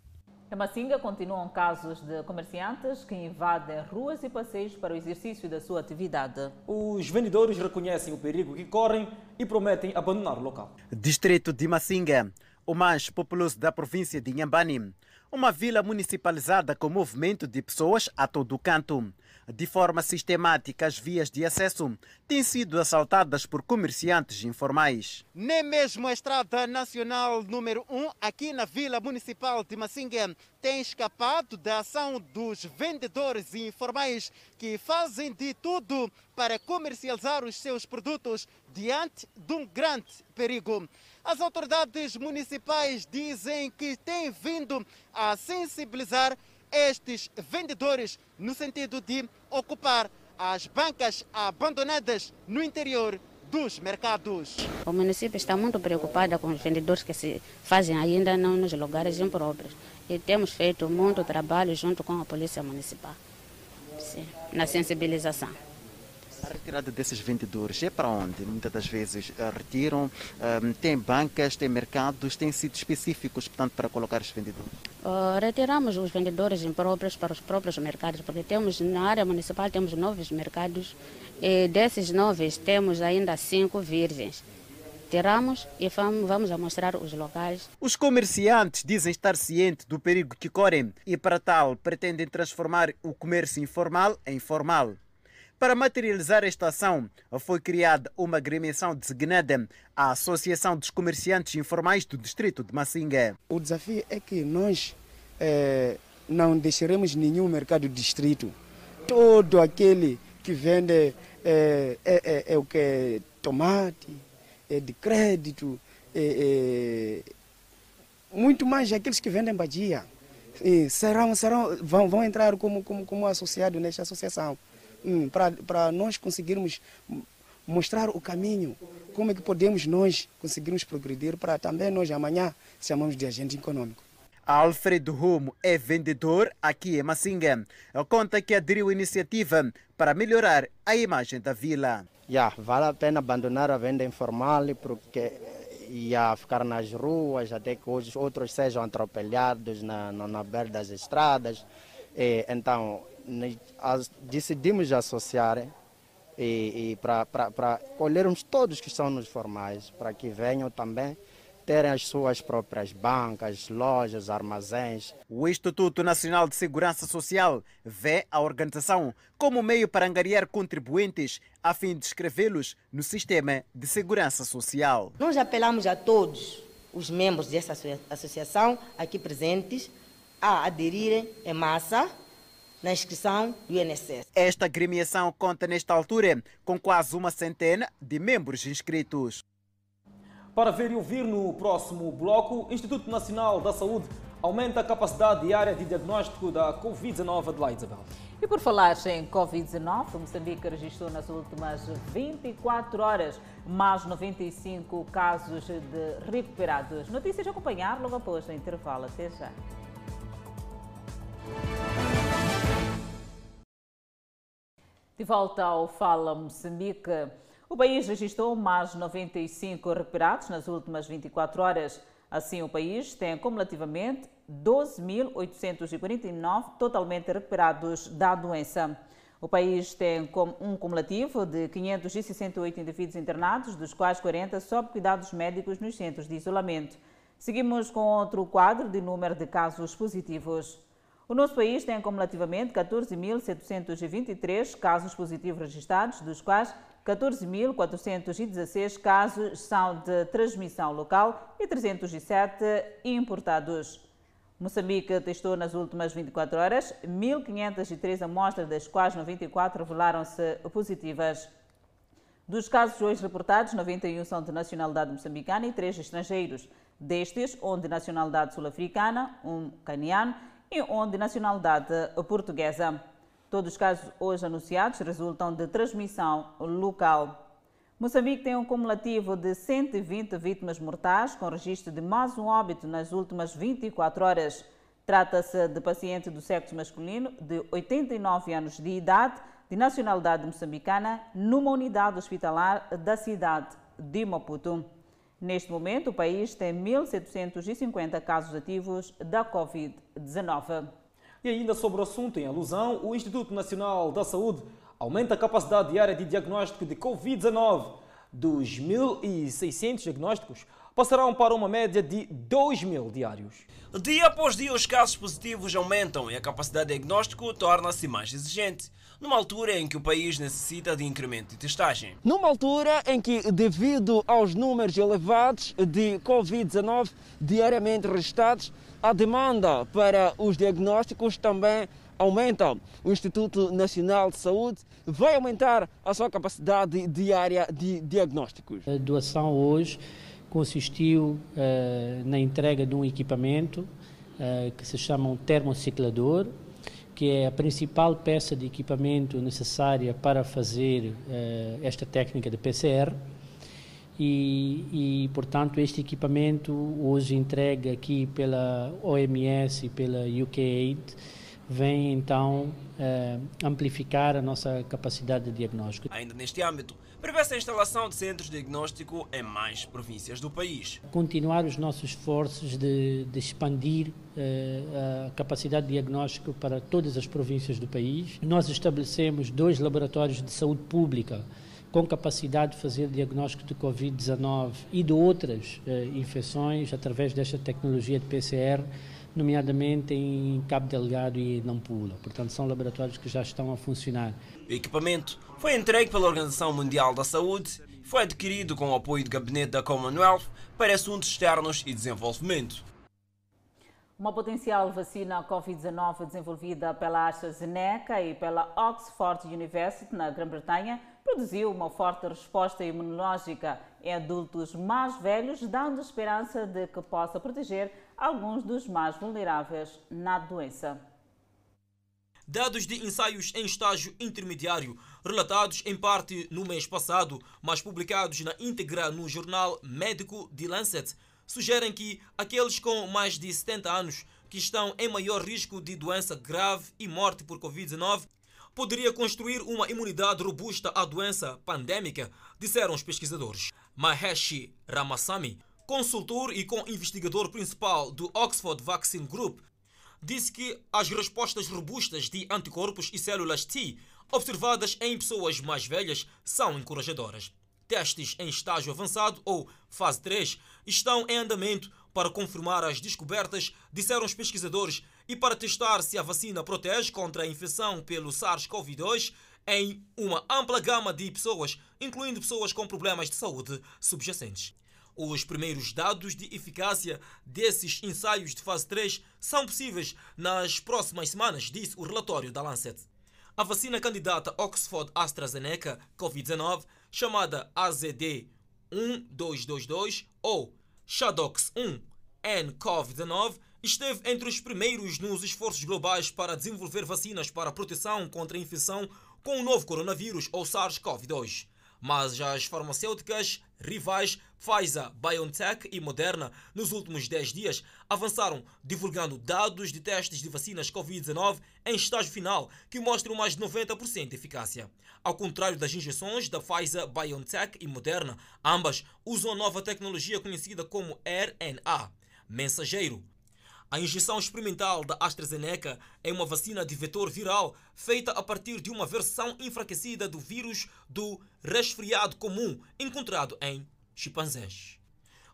Em Massinga continuam casos de comerciantes que invadem ruas e passeios para o exercício da sua atividade. Os vendedores reconhecem o perigo que correm e prometem abandonar o local. Distrito de Massinga. o mais populoso da província de Inhambane. Uma vila municipalizada com movimento de pessoas a todo canto. De forma sistemática, as vias de acesso têm sido assaltadas por comerciantes informais. Nem mesmo a Estrada Nacional número 1, aqui na Vila Municipal de Massinga, tem escapado da ação dos vendedores informais que fazem de tudo para comercializar os seus produtos diante de um grande perigo. As autoridades municipais dizem que têm vindo a sensibilizar estes vendedores no sentido de ocupar as bancas abandonadas no interior dos mercados. O município está muito preocupado com os vendedores que se fazem ainda nos lugares impróprios e temos feito muito trabalho junto com a Polícia Municipal sim, na sensibilização. A retirada desses vendedores é para onde? Muitas das vezes uh, retiram, tem bancas, tem mercados, tem sítios específicos, portanto, para colocar os vendedores? Uh, retiramos os vendedores impróprios para os próprios mercados, porque temos na área municipal temos novos mercados e desses novos temos ainda cinco virgens. Tiramos e vamos, vamos a mostrar os locais. Os comerciantes dizem estar cientes do perigo que correm e, para tal, pretendem transformar o comércio informal em formal. Para materializar esta ação, foi criada uma agremiação designada a Associação dos Comerciantes Informais do Distrito de Massinga. O desafio é que nós eh, não deixaremos nenhum mercado distrito. Todo aquele que vende é, é, é o que? Tomate, é de crédito, é, muito mais aqueles que vendem badia. serão, serão, vão, vão entrar como, como, como associado nesta associação. Hum, para nós conseguirmos mostrar o caminho, como é que podemos nós conseguirmos progredir para também nós amanhã chamamos de agente econômico. Alfredo Rumo é vendedor aqui em Massinga. Ele conta que aderiu à iniciativa para melhorar a imagem da vila. Yeah, vale a pena abandonar a venda informal porque ia ficar nas ruas até que os outros sejam atropelados na, na, na beira das estradas. E, então, decidimos associar e, e para colhermos todos que são nos formais, para que venham também terem as suas próprias bancas, lojas, armazéns. O Instituto Nacional de Segurança Social vê a organização como meio para angariar contribuintes a fim de inscrevê-los no sistema de segurança social. Nós apelamos a todos os membros dessa associação aqui presentes a aderirem em massa na inscrição do INSS. Esta agremiação conta nesta altura com quase uma centena de membros inscritos. Para ver e ouvir no próximo bloco, o Instituto Nacional da Saúde aumenta a capacidade diária de diagnóstico da Covid-19 de lá, Isabel. E por falar em Covid-19, Moçambique registrou nas últimas 24 horas mais 95 casos de recuperados. Notícias a acompanhar logo após o intervalo. Até já. De volta ao Fala Moçambique, o país registrou mais 95 recuperados nas últimas 24 horas. Assim, o país tem cumulativamente 12.849 totalmente recuperados da doença. O país tem um cumulativo de 568 indivíduos internados, dos quais 40 sob cuidados médicos nos centros de isolamento. Seguimos com outro quadro de número de casos positivos. O nosso país tem acumulativamente 14.723 casos positivos registrados, dos quais 14.416 casos são de transmissão local e 307 importados. Moçambique testou nas últimas 24 horas 1.503 amostras, das quais 94 revelaram-se positivas. Dos casos hoje reportados, 91 são de nacionalidade moçambicana e 3 estrangeiros. Destes, um de nacionalidade sul-africana, um caniano e um de nacionalidade portuguesa. Todos os casos hoje anunciados resultam de transmissão local. Moçambique tem um cumulativo de 120 vítimas mortais, com registro de mais um óbito nas últimas 24 horas. Trata-se de paciente do sexo masculino de 89 anos de idade, de nacionalidade moçambicana, numa unidade hospitalar da cidade de Maputo. Neste momento, o país tem 1.750 casos ativos da Covid-19. E ainda sobre o assunto em alusão, o Instituto Nacional da Saúde aumenta a capacidade diária de diagnóstico de Covid-19 dos 1.600 diagnósticos passarão para uma média de 2 mil diários. Dia após dia, os casos positivos aumentam e a capacidade de diagnóstico torna-se mais exigente, numa altura em que o país necessita de incremento de testagem. Numa altura em que, devido aos números elevados de Covid-19 diariamente registrados, a demanda para os diagnósticos também aumenta. O Instituto Nacional de Saúde vai aumentar a sua capacidade diária de diagnósticos. A doação hoje consistiu uh, na entrega de um equipamento uh, que se chama um termociclador, que é a principal peça de equipamento necessária para fazer uh, esta técnica de PCR. E, e, portanto, este equipamento hoje entregue aqui pela OMS e pela UKAID vem então amplificar a nossa capacidade de diagnóstico. Ainda neste âmbito, prevê-se a instalação de centros de diagnóstico em mais províncias do país. Continuar os nossos esforços de, de expandir uh, a capacidade de diagnóstico para todas as províncias do país. Nós estabelecemos dois laboratórios de saúde pública com capacidade de fazer diagnóstico de Covid-19 e de outras uh, infecções através desta tecnologia de PCR nomeadamente em Cabo Delgado e Nampula. Portanto, são laboratórios que já estão a funcionar. O equipamento foi entregue pela Organização Mundial da Saúde e foi adquirido com o apoio do gabinete da Commonwealth para assuntos externos e desenvolvimento. Uma potencial vacina Covid-19 desenvolvida pela AstraZeneca e pela Oxford University na Grã-Bretanha produziu uma forte resposta imunológica em adultos mais velhos, dando esperança de que possa proteger alguns dos mais vulneráveis na doença. Dados de ensaios em estágio intermediário, relatados em parte no mês passado, mas publicados na íntegra no jornal médico The Lancet, sugerem que aqueles com mais de 70 anos que estão em maior risco de doença grave e morte por Covid-19 poderia construir uma imunidade robusta à doença pandêmica, disseram os pesquisadores. Maheshi Ramasamy, consultor e co-investigador principal do Oxford Vaccine Group, disse que as respostas robustas de anticorpos e células T observadas em pessoas mais velhas são encorajadoras. Testes em estágio avançado ou fase 3 estão em andamento para confirmar as descobertas, disseram os pesquisadores, e para testar se a vacina protege contra a infecção pelo SARS-CoV-2 em uma ampla gama de pessoas, incluindo pessoas com problemas de saúde subjacentes. Os primeiros dados de eficácia desses ensaios de fase 3 são possíveis nas próximas semanas, disse o relatório da Lancet. A vacina candidata Oxford AstraZeneca COVID-19, chamada AZD1222 ou Shadox 1 nCoV-19, esteve entre os primeiros nos esforços globais para desenvolver vacinas para proteção contra a infecção com o novo coronavírus ou SARS-CoV-2 mas as farmacêuticas rivais Pfizer, BioNTech e Moderna nos últimos 10 dias avançaram divulgando dados de testes de vacinas Covid-19 em estágio final que mostram mais de 90% de eficácia. Ao contrário das injeções da Pfizer, BioNTech e Moderna, ambas usam a nova tecnologia conhecida como RNA, mensageiro, a injeção experimental da AstraZeneca é uma vacina de vetor viral feita a partir de uma versão enfraquecida do vírus do resfriado comum encontrado em chimpanzés.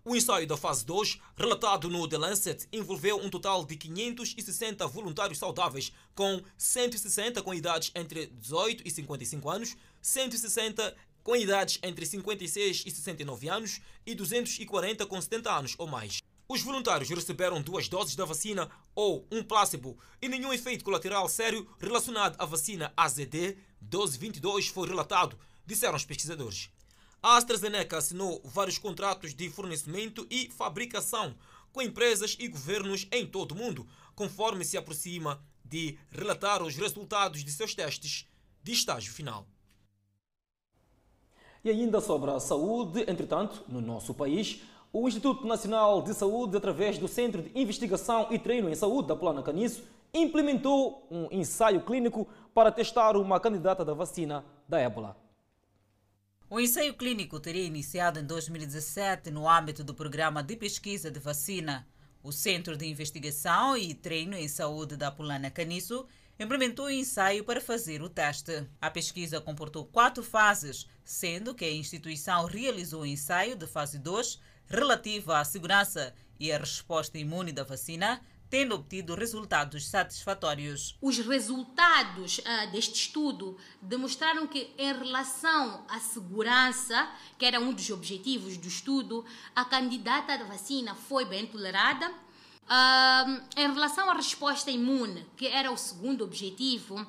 O ensaio da fase 2, relatado no The Lancet, envolveu um total de 560 voluntários saudáveis, com 160 com idades entre 18 e 55 anos, 160 com idades entre 56 e 69 anos e 240 com 70 anos ou mais. Os voluntários receberam duas doses da vacina ou um plácido e nenhum efeito colateral sério relacionado à vacina AZD 1222 foi relatado, disseram os pesquisadores. A AstraZeneca assinou vários contratos de fornecimento e fabricação com empresas e governos em todo o mundo, conforme se aproxima de relatar os resultados de seus testes de estágio final. E ainda sobre a saúde, entretanto, no nosso país, o Instituto Nacional de Saúde, através do Centro de Investigação e Treino em Saúde da Plana Caniço, implementou um ensaio clínico para testar uma candidata da vacina da ébola. O ensaio clínico teria iniciado em 2017 no âmbito do programa de pesquisa de vacina. O Centro de Investigação e Treino em Saúde da Polana Caniço implementou um ensaio para fazer o teste. A pesquisa comportou quatro fases, sendo que a instituição realizou o ensaio de fase 2 relativa à segurança e à resposta imune da vacina, tendo obtido resultados satisfatórios. Os resultados uh, deste estudo demonstraram que, em relação à segurança, que era um dos objetivos do estudo, a candidata da vacina foi bem tolerada. Uh, em relação à resposta imune, que era o segundo objetivo,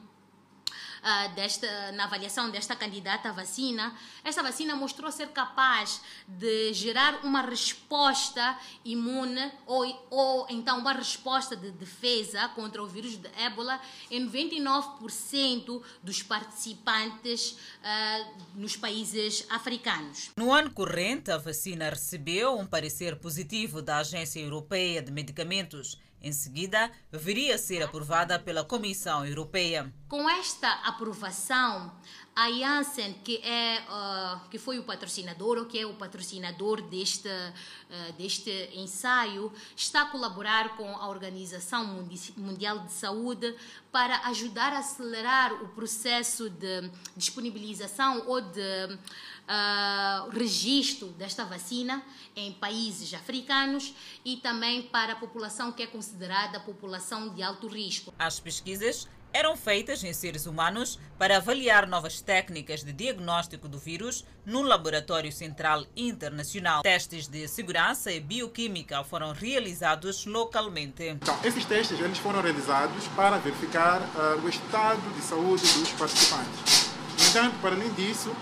uh, desta, na avaliação desta candidata à vacina, esta vacina mostrou ser capaz de gerar uma resposta imune ou, ou então uma resposta de defesa contra o vírus de ébola em 99% dos participantes uh, nos países africanos. No ano corrente, a vacina recebeu um parecer positivo da Agência Europeia de Medicamentos em seguida, viria a ser aprovada pela Comissão Europeia. Com esta aprovação, a Janssen, que, é, uh, que foi o patrocinador, ou que é o patrocinador deste, uh, deste ensaio, está a colaborar com a Organização Mundial de Saúde para ajudar a acelerar o processo de disponibilização ou de uh, registro desta vacina em países africanos e também para a população que é considerada população de alto risco. As pesquisas eram feitas em seres humanos para avaliar novas técnicas de diagnóstico do vírus num laboratório central internacional. Testes de segurança e bioquímica foram realizados localmente. Então, esses testes eles foram realizados para verificar uh, o estado de saúde dos participantes. No entanto, para além disso,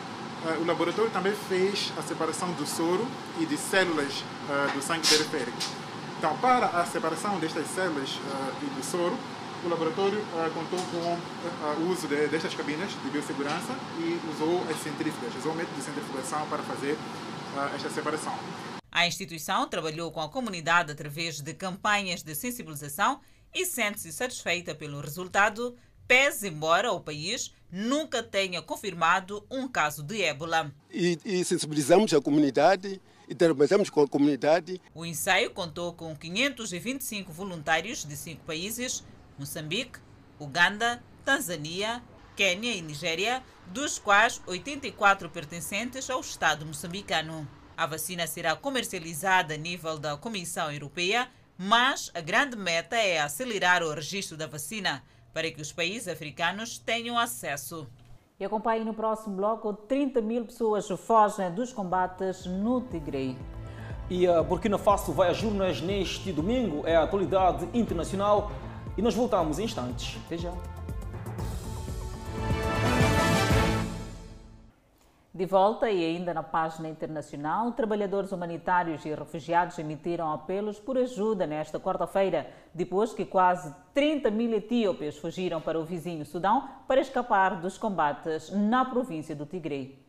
o laboratório também fez a separação do soro e de células uh, do sangue periférico. Então, para a separação destas células e do soro, o laboratório contou com o uso de, destas cabines de biossegurança e usou as centrífugas, usou o método de centrifugação para fazer esta separação. A instituição trabalhou com a comunidade através de campanhas de sensibilização e sente-se satisfeita pelo resultado, pese embora o país nunca tenha confirmado um caso de ébola. E, e sensibilizamos a comunidade e trabalhamos com a comunidade. O ensaio contou com 525 voluntários de cinco países Moçambique, Uganda, Tanzânia, Quênia e Nigéria, dos quais 84 pertencentes ao Estado moçambicano. A vacina será comercializada a nível da Comissão Europeia, mas a grande meta é acelerar o registro da vacina para que os países africanos tenham acesso. E acompanhe no próximo bloco: 30 mil pessoas fogem dos combates no Tigre. E a Burkina Faso vai às urnas neste domingo. É a atualidade internacional e nós voltamos em instantes. Até já. De volta e ainda na página internacional, trabalhadores humanitários e refugiados emitiram apelos por ajuda nesta quarta-feira, depois que quase 30 mil etíopes fugiram para o vizinho Sudão para escapar dos combates na província do Tigre.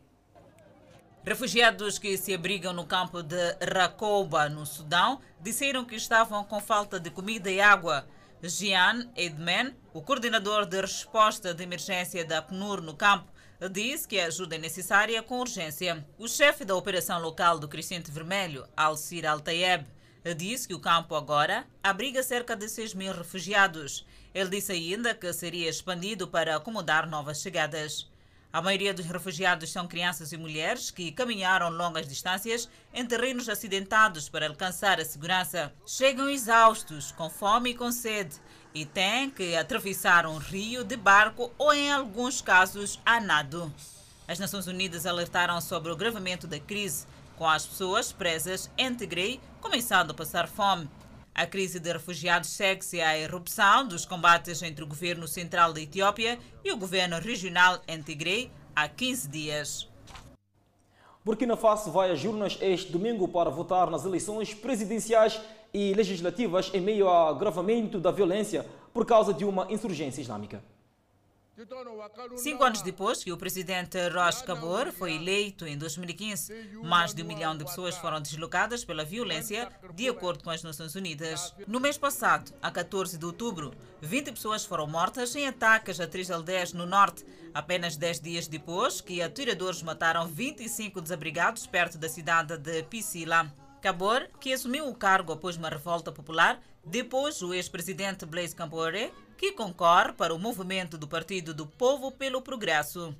Refugiados que se abrigam no campo de Rakoba, no Sudão, disseram que estavam com falta de comida e água. Jean Edman, o coordenador de resposta de emergência da PNUR no campo, disse que a ajuda é necessária com urgência. O chefe da operação local do Crescente Vermelho, Alcir Altayeb, disse que o campo agora abriga cerca de 6 mil refugiados. Ele disse ainda que seria expandido para acomodar novas chegadas. A maioria dos refugiados são crianças e mulheres que caminharam longas distâncias em terrenos acidentados para alcançar a segurança. Chegam exaustos, com fome e com sede, e têm que atravessar um rio de barco ou, em alguns casos, a nado. As Nações Unidas alertaram sobre o agravamento da crise, com as pessoas presas em Tigray começando a passar fome. A crise de refugiados segue-se à erupção dos combates entre o governo central da Etiópia e o governo regional em Tigray há 15 dias. Burkina Faso vai às urnas este domingo para votar nas eleições presidenciais e legislativas em meio ao agravamento da violência por causa de uma insurgência islâmica. Cinco anos depois que o presidente Roch Kabor foi eleito em 2015, mais de um milhão de pessoas foram deslocadas pela violência, de acordo com as Nações Unidas. No mês passado, a 14 de outubro, 20 pessoas foram mortas em ataques a três aldeias no norte, apenas 10 dias depois que atiradores mataram 25 desabrigados perto da cidade de Piscila. Cabor, que assumiu o cargo após uma revolta popular, depois o ex-presidente Blaise Compaoré que concorre para o movimento do Partido do Povo pelo Progresso.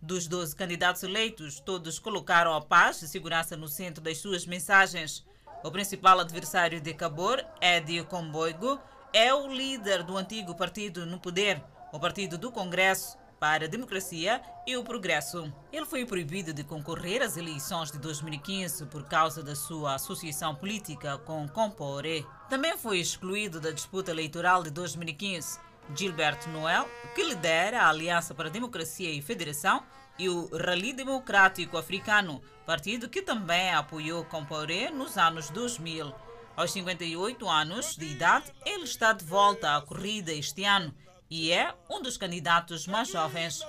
Dos 12 candidatos eleitos, todos colocaram a paz e segurança no centro das suas mensagens. O principal adversário de Cabor, Eddie Comboigo, é o líder do antigo partido no poder, o Partido do Congresso para a Democracia e o Progresso. Ele foi proibido de concorrer às eleições de 2015 por causa da sua associação política com Compore. Também foi excluído da disputa eleitoral de 2015 Gilberto Noel, que lidera a Aliança para a Democracia e Federação, e o Rally Democrático Africano, partido que também apoiou Compaoré nos anos 2000. Aos 58 anos de idade, ele está de volta à corrida este ano e é um dos candidatos mais jovens.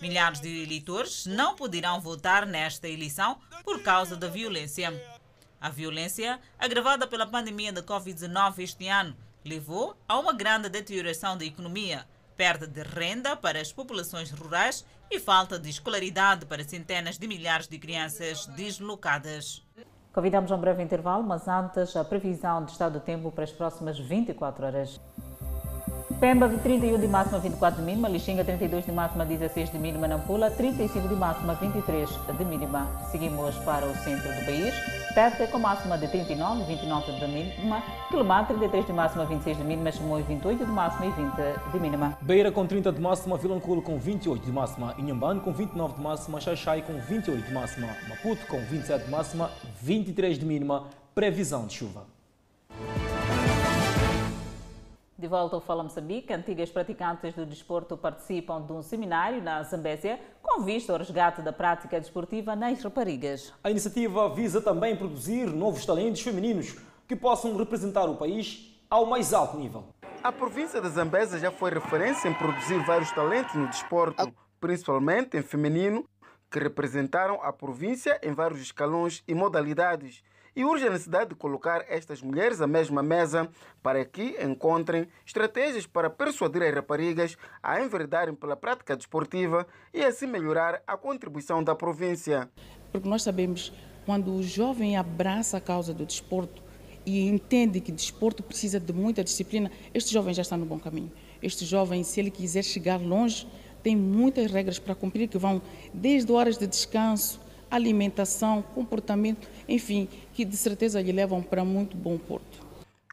Milhares de eleitores não poderão votar nesta eleição por causa da violência. A violência, agravada pela pandemia da Covid-19 este ano, levou a uma grande deterioração da economia, perda de renda para as populações rurais e falta de escolaridade para centenas de milhares de crianças deslocadas. Convidamos a um breve intervalo, mas antes a previsão de estado do tempo para as próximas 24 horas. Pemba, 31 de máxima, 24 de mínima. Lixinga, 32 de máxima, 16 de mínima. Nampula, 35 de máxima, 23 de mínima. Seguimos para o centro do país. Tete, com máxima de 39, 29 de mínima. Quilomar, 33 de máxima, 26 de mínima. Chimoio, 28 de máxima e 20 de mínima. Beira, com 30 de máxima. Vilanculo, com 28 de máxima. Inhambane, com 29 de máxima. Xaixai, com 28 de máxima. Maputo, com 27 de máxima, 23 de mínima. Previsão de chuva. De volta ao Fala Moçambique, antigas praticantes do desporto participam de um seminário na Zambésia com vista ao resgate da prática desportiva nas raparigas. A iniciativa visa também produzir novos talentos femininos que possam representar o país ao mais alto nível. A província da Zambésia já foi referência em produzir vários talentos no desporto, principalmente em feminino, que representaram a província em vários escalões e modalidades e urge a necessidade de colocar estas mulheres à mesma mesa para que encontrem estratégias para persuadir as raparigas a enverdarem pela prática desportiva e assim melhorar a contribuição da província. Porque nós sabemos quando o jovem abraça a causa do desporto e entende que desporto precisa de muita disciplina, este jovem já está no bom caminho. Este jovem, se ele quiser chegar longe, tem muitas regras para cumprir que vão desde horas de descanso, alimentação, comportamento, enfim, que de certeza lhe levam para muito bom porto.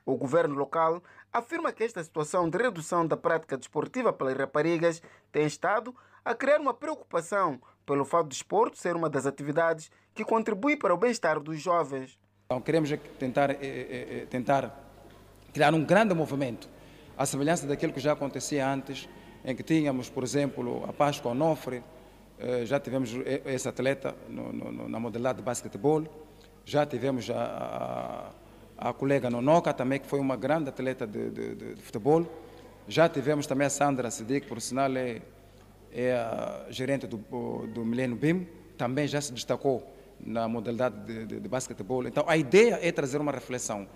O governo local afirma que esta situação de redução da prática desportiva pelas raparigas tem estado a criar uma preocupação pelo fato do desporto ser uma das atividades que contribui para o bem-estar dos jovens. Então, queremos tentar, eh, eh, eh, tentar criar um grande movimento, à semelhança daquilo que já acontecia antes, em que tínhamos, por exemplo, a Páscoa Onofre, já tivemos esse atleta no, no, na modalidade de basquetebol, já tivemos a, a, a, colega Nonoca também, que foi uma grande atleta de, de, de, de futebol, já tivemos também a Sandra Sidik, por sinal é, é a gerente do, do Milênio BIM, também já se destacou na modalidade de, de, de basquetebol. Então a ideia é trazer uma reflexão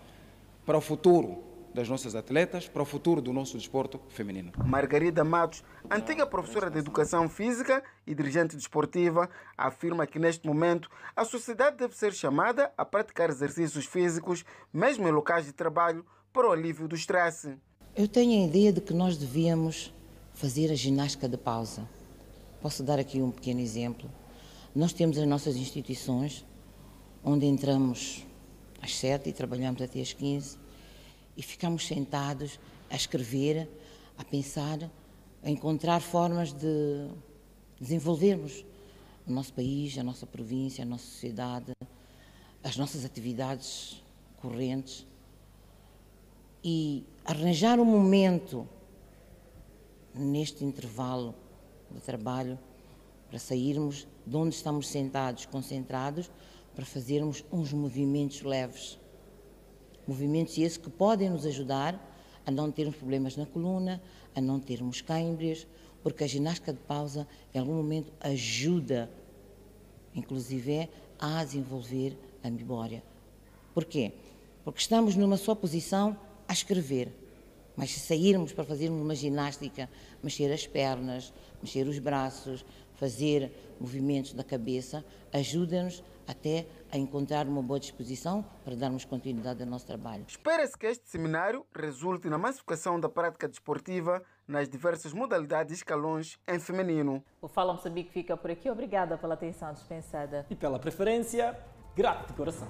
para o futuro das nossas atletas para o futuro do nosso desporto feminino. Margarida Matos, antiga professora de educação física e dirigente desportiva, afirma que neste momento a sociedade deve ser chamada a praticar exercícios físicos, mesmo em locais de trabalho, para o alívio do estresse. Eu tenho a ideia de que nós devíamos fazer a ginástica de pausa. Posso dar aqui um pequeno exemplo. Nós temos as nossas instituições, onde entramos às sete e trabalhamos até às 15 e ficamos sentados a escrever, a pensar, a encontrar formas de desenvolvermos o nosso país, a nossa província, a nossa sociedade, as nossas atividades correntes e arranjar um momento neste intervalo de trabalho para sairmos de onde estamos sentados, concentrados, para fazermos uns movimentos leves Movimentos esses que podem nos ajudar a não termos problemas na coluna, a não termos câimbras, porque a ginástica de pausa, em algum momento, ajuda, inclusive, a desenvolver a memória. Porquê? Porque estamos numa só posição a escrever. Mas se sairmos para fazermos uma ginástica, mexer as pernas, mexer os braços, fazer movimentos da cabeça, ajuda-nos até a encontrar uma boa disposição para darmos continuidade ao nosso trabalho. Espera-se que este seminário resulte na massificação da prática desportiva nas diversas modalidades e escalões em feminino. O Fala Moçambique fica por aqui. Obrigada pela atenção dispensada. E pela preferência, grato de coração.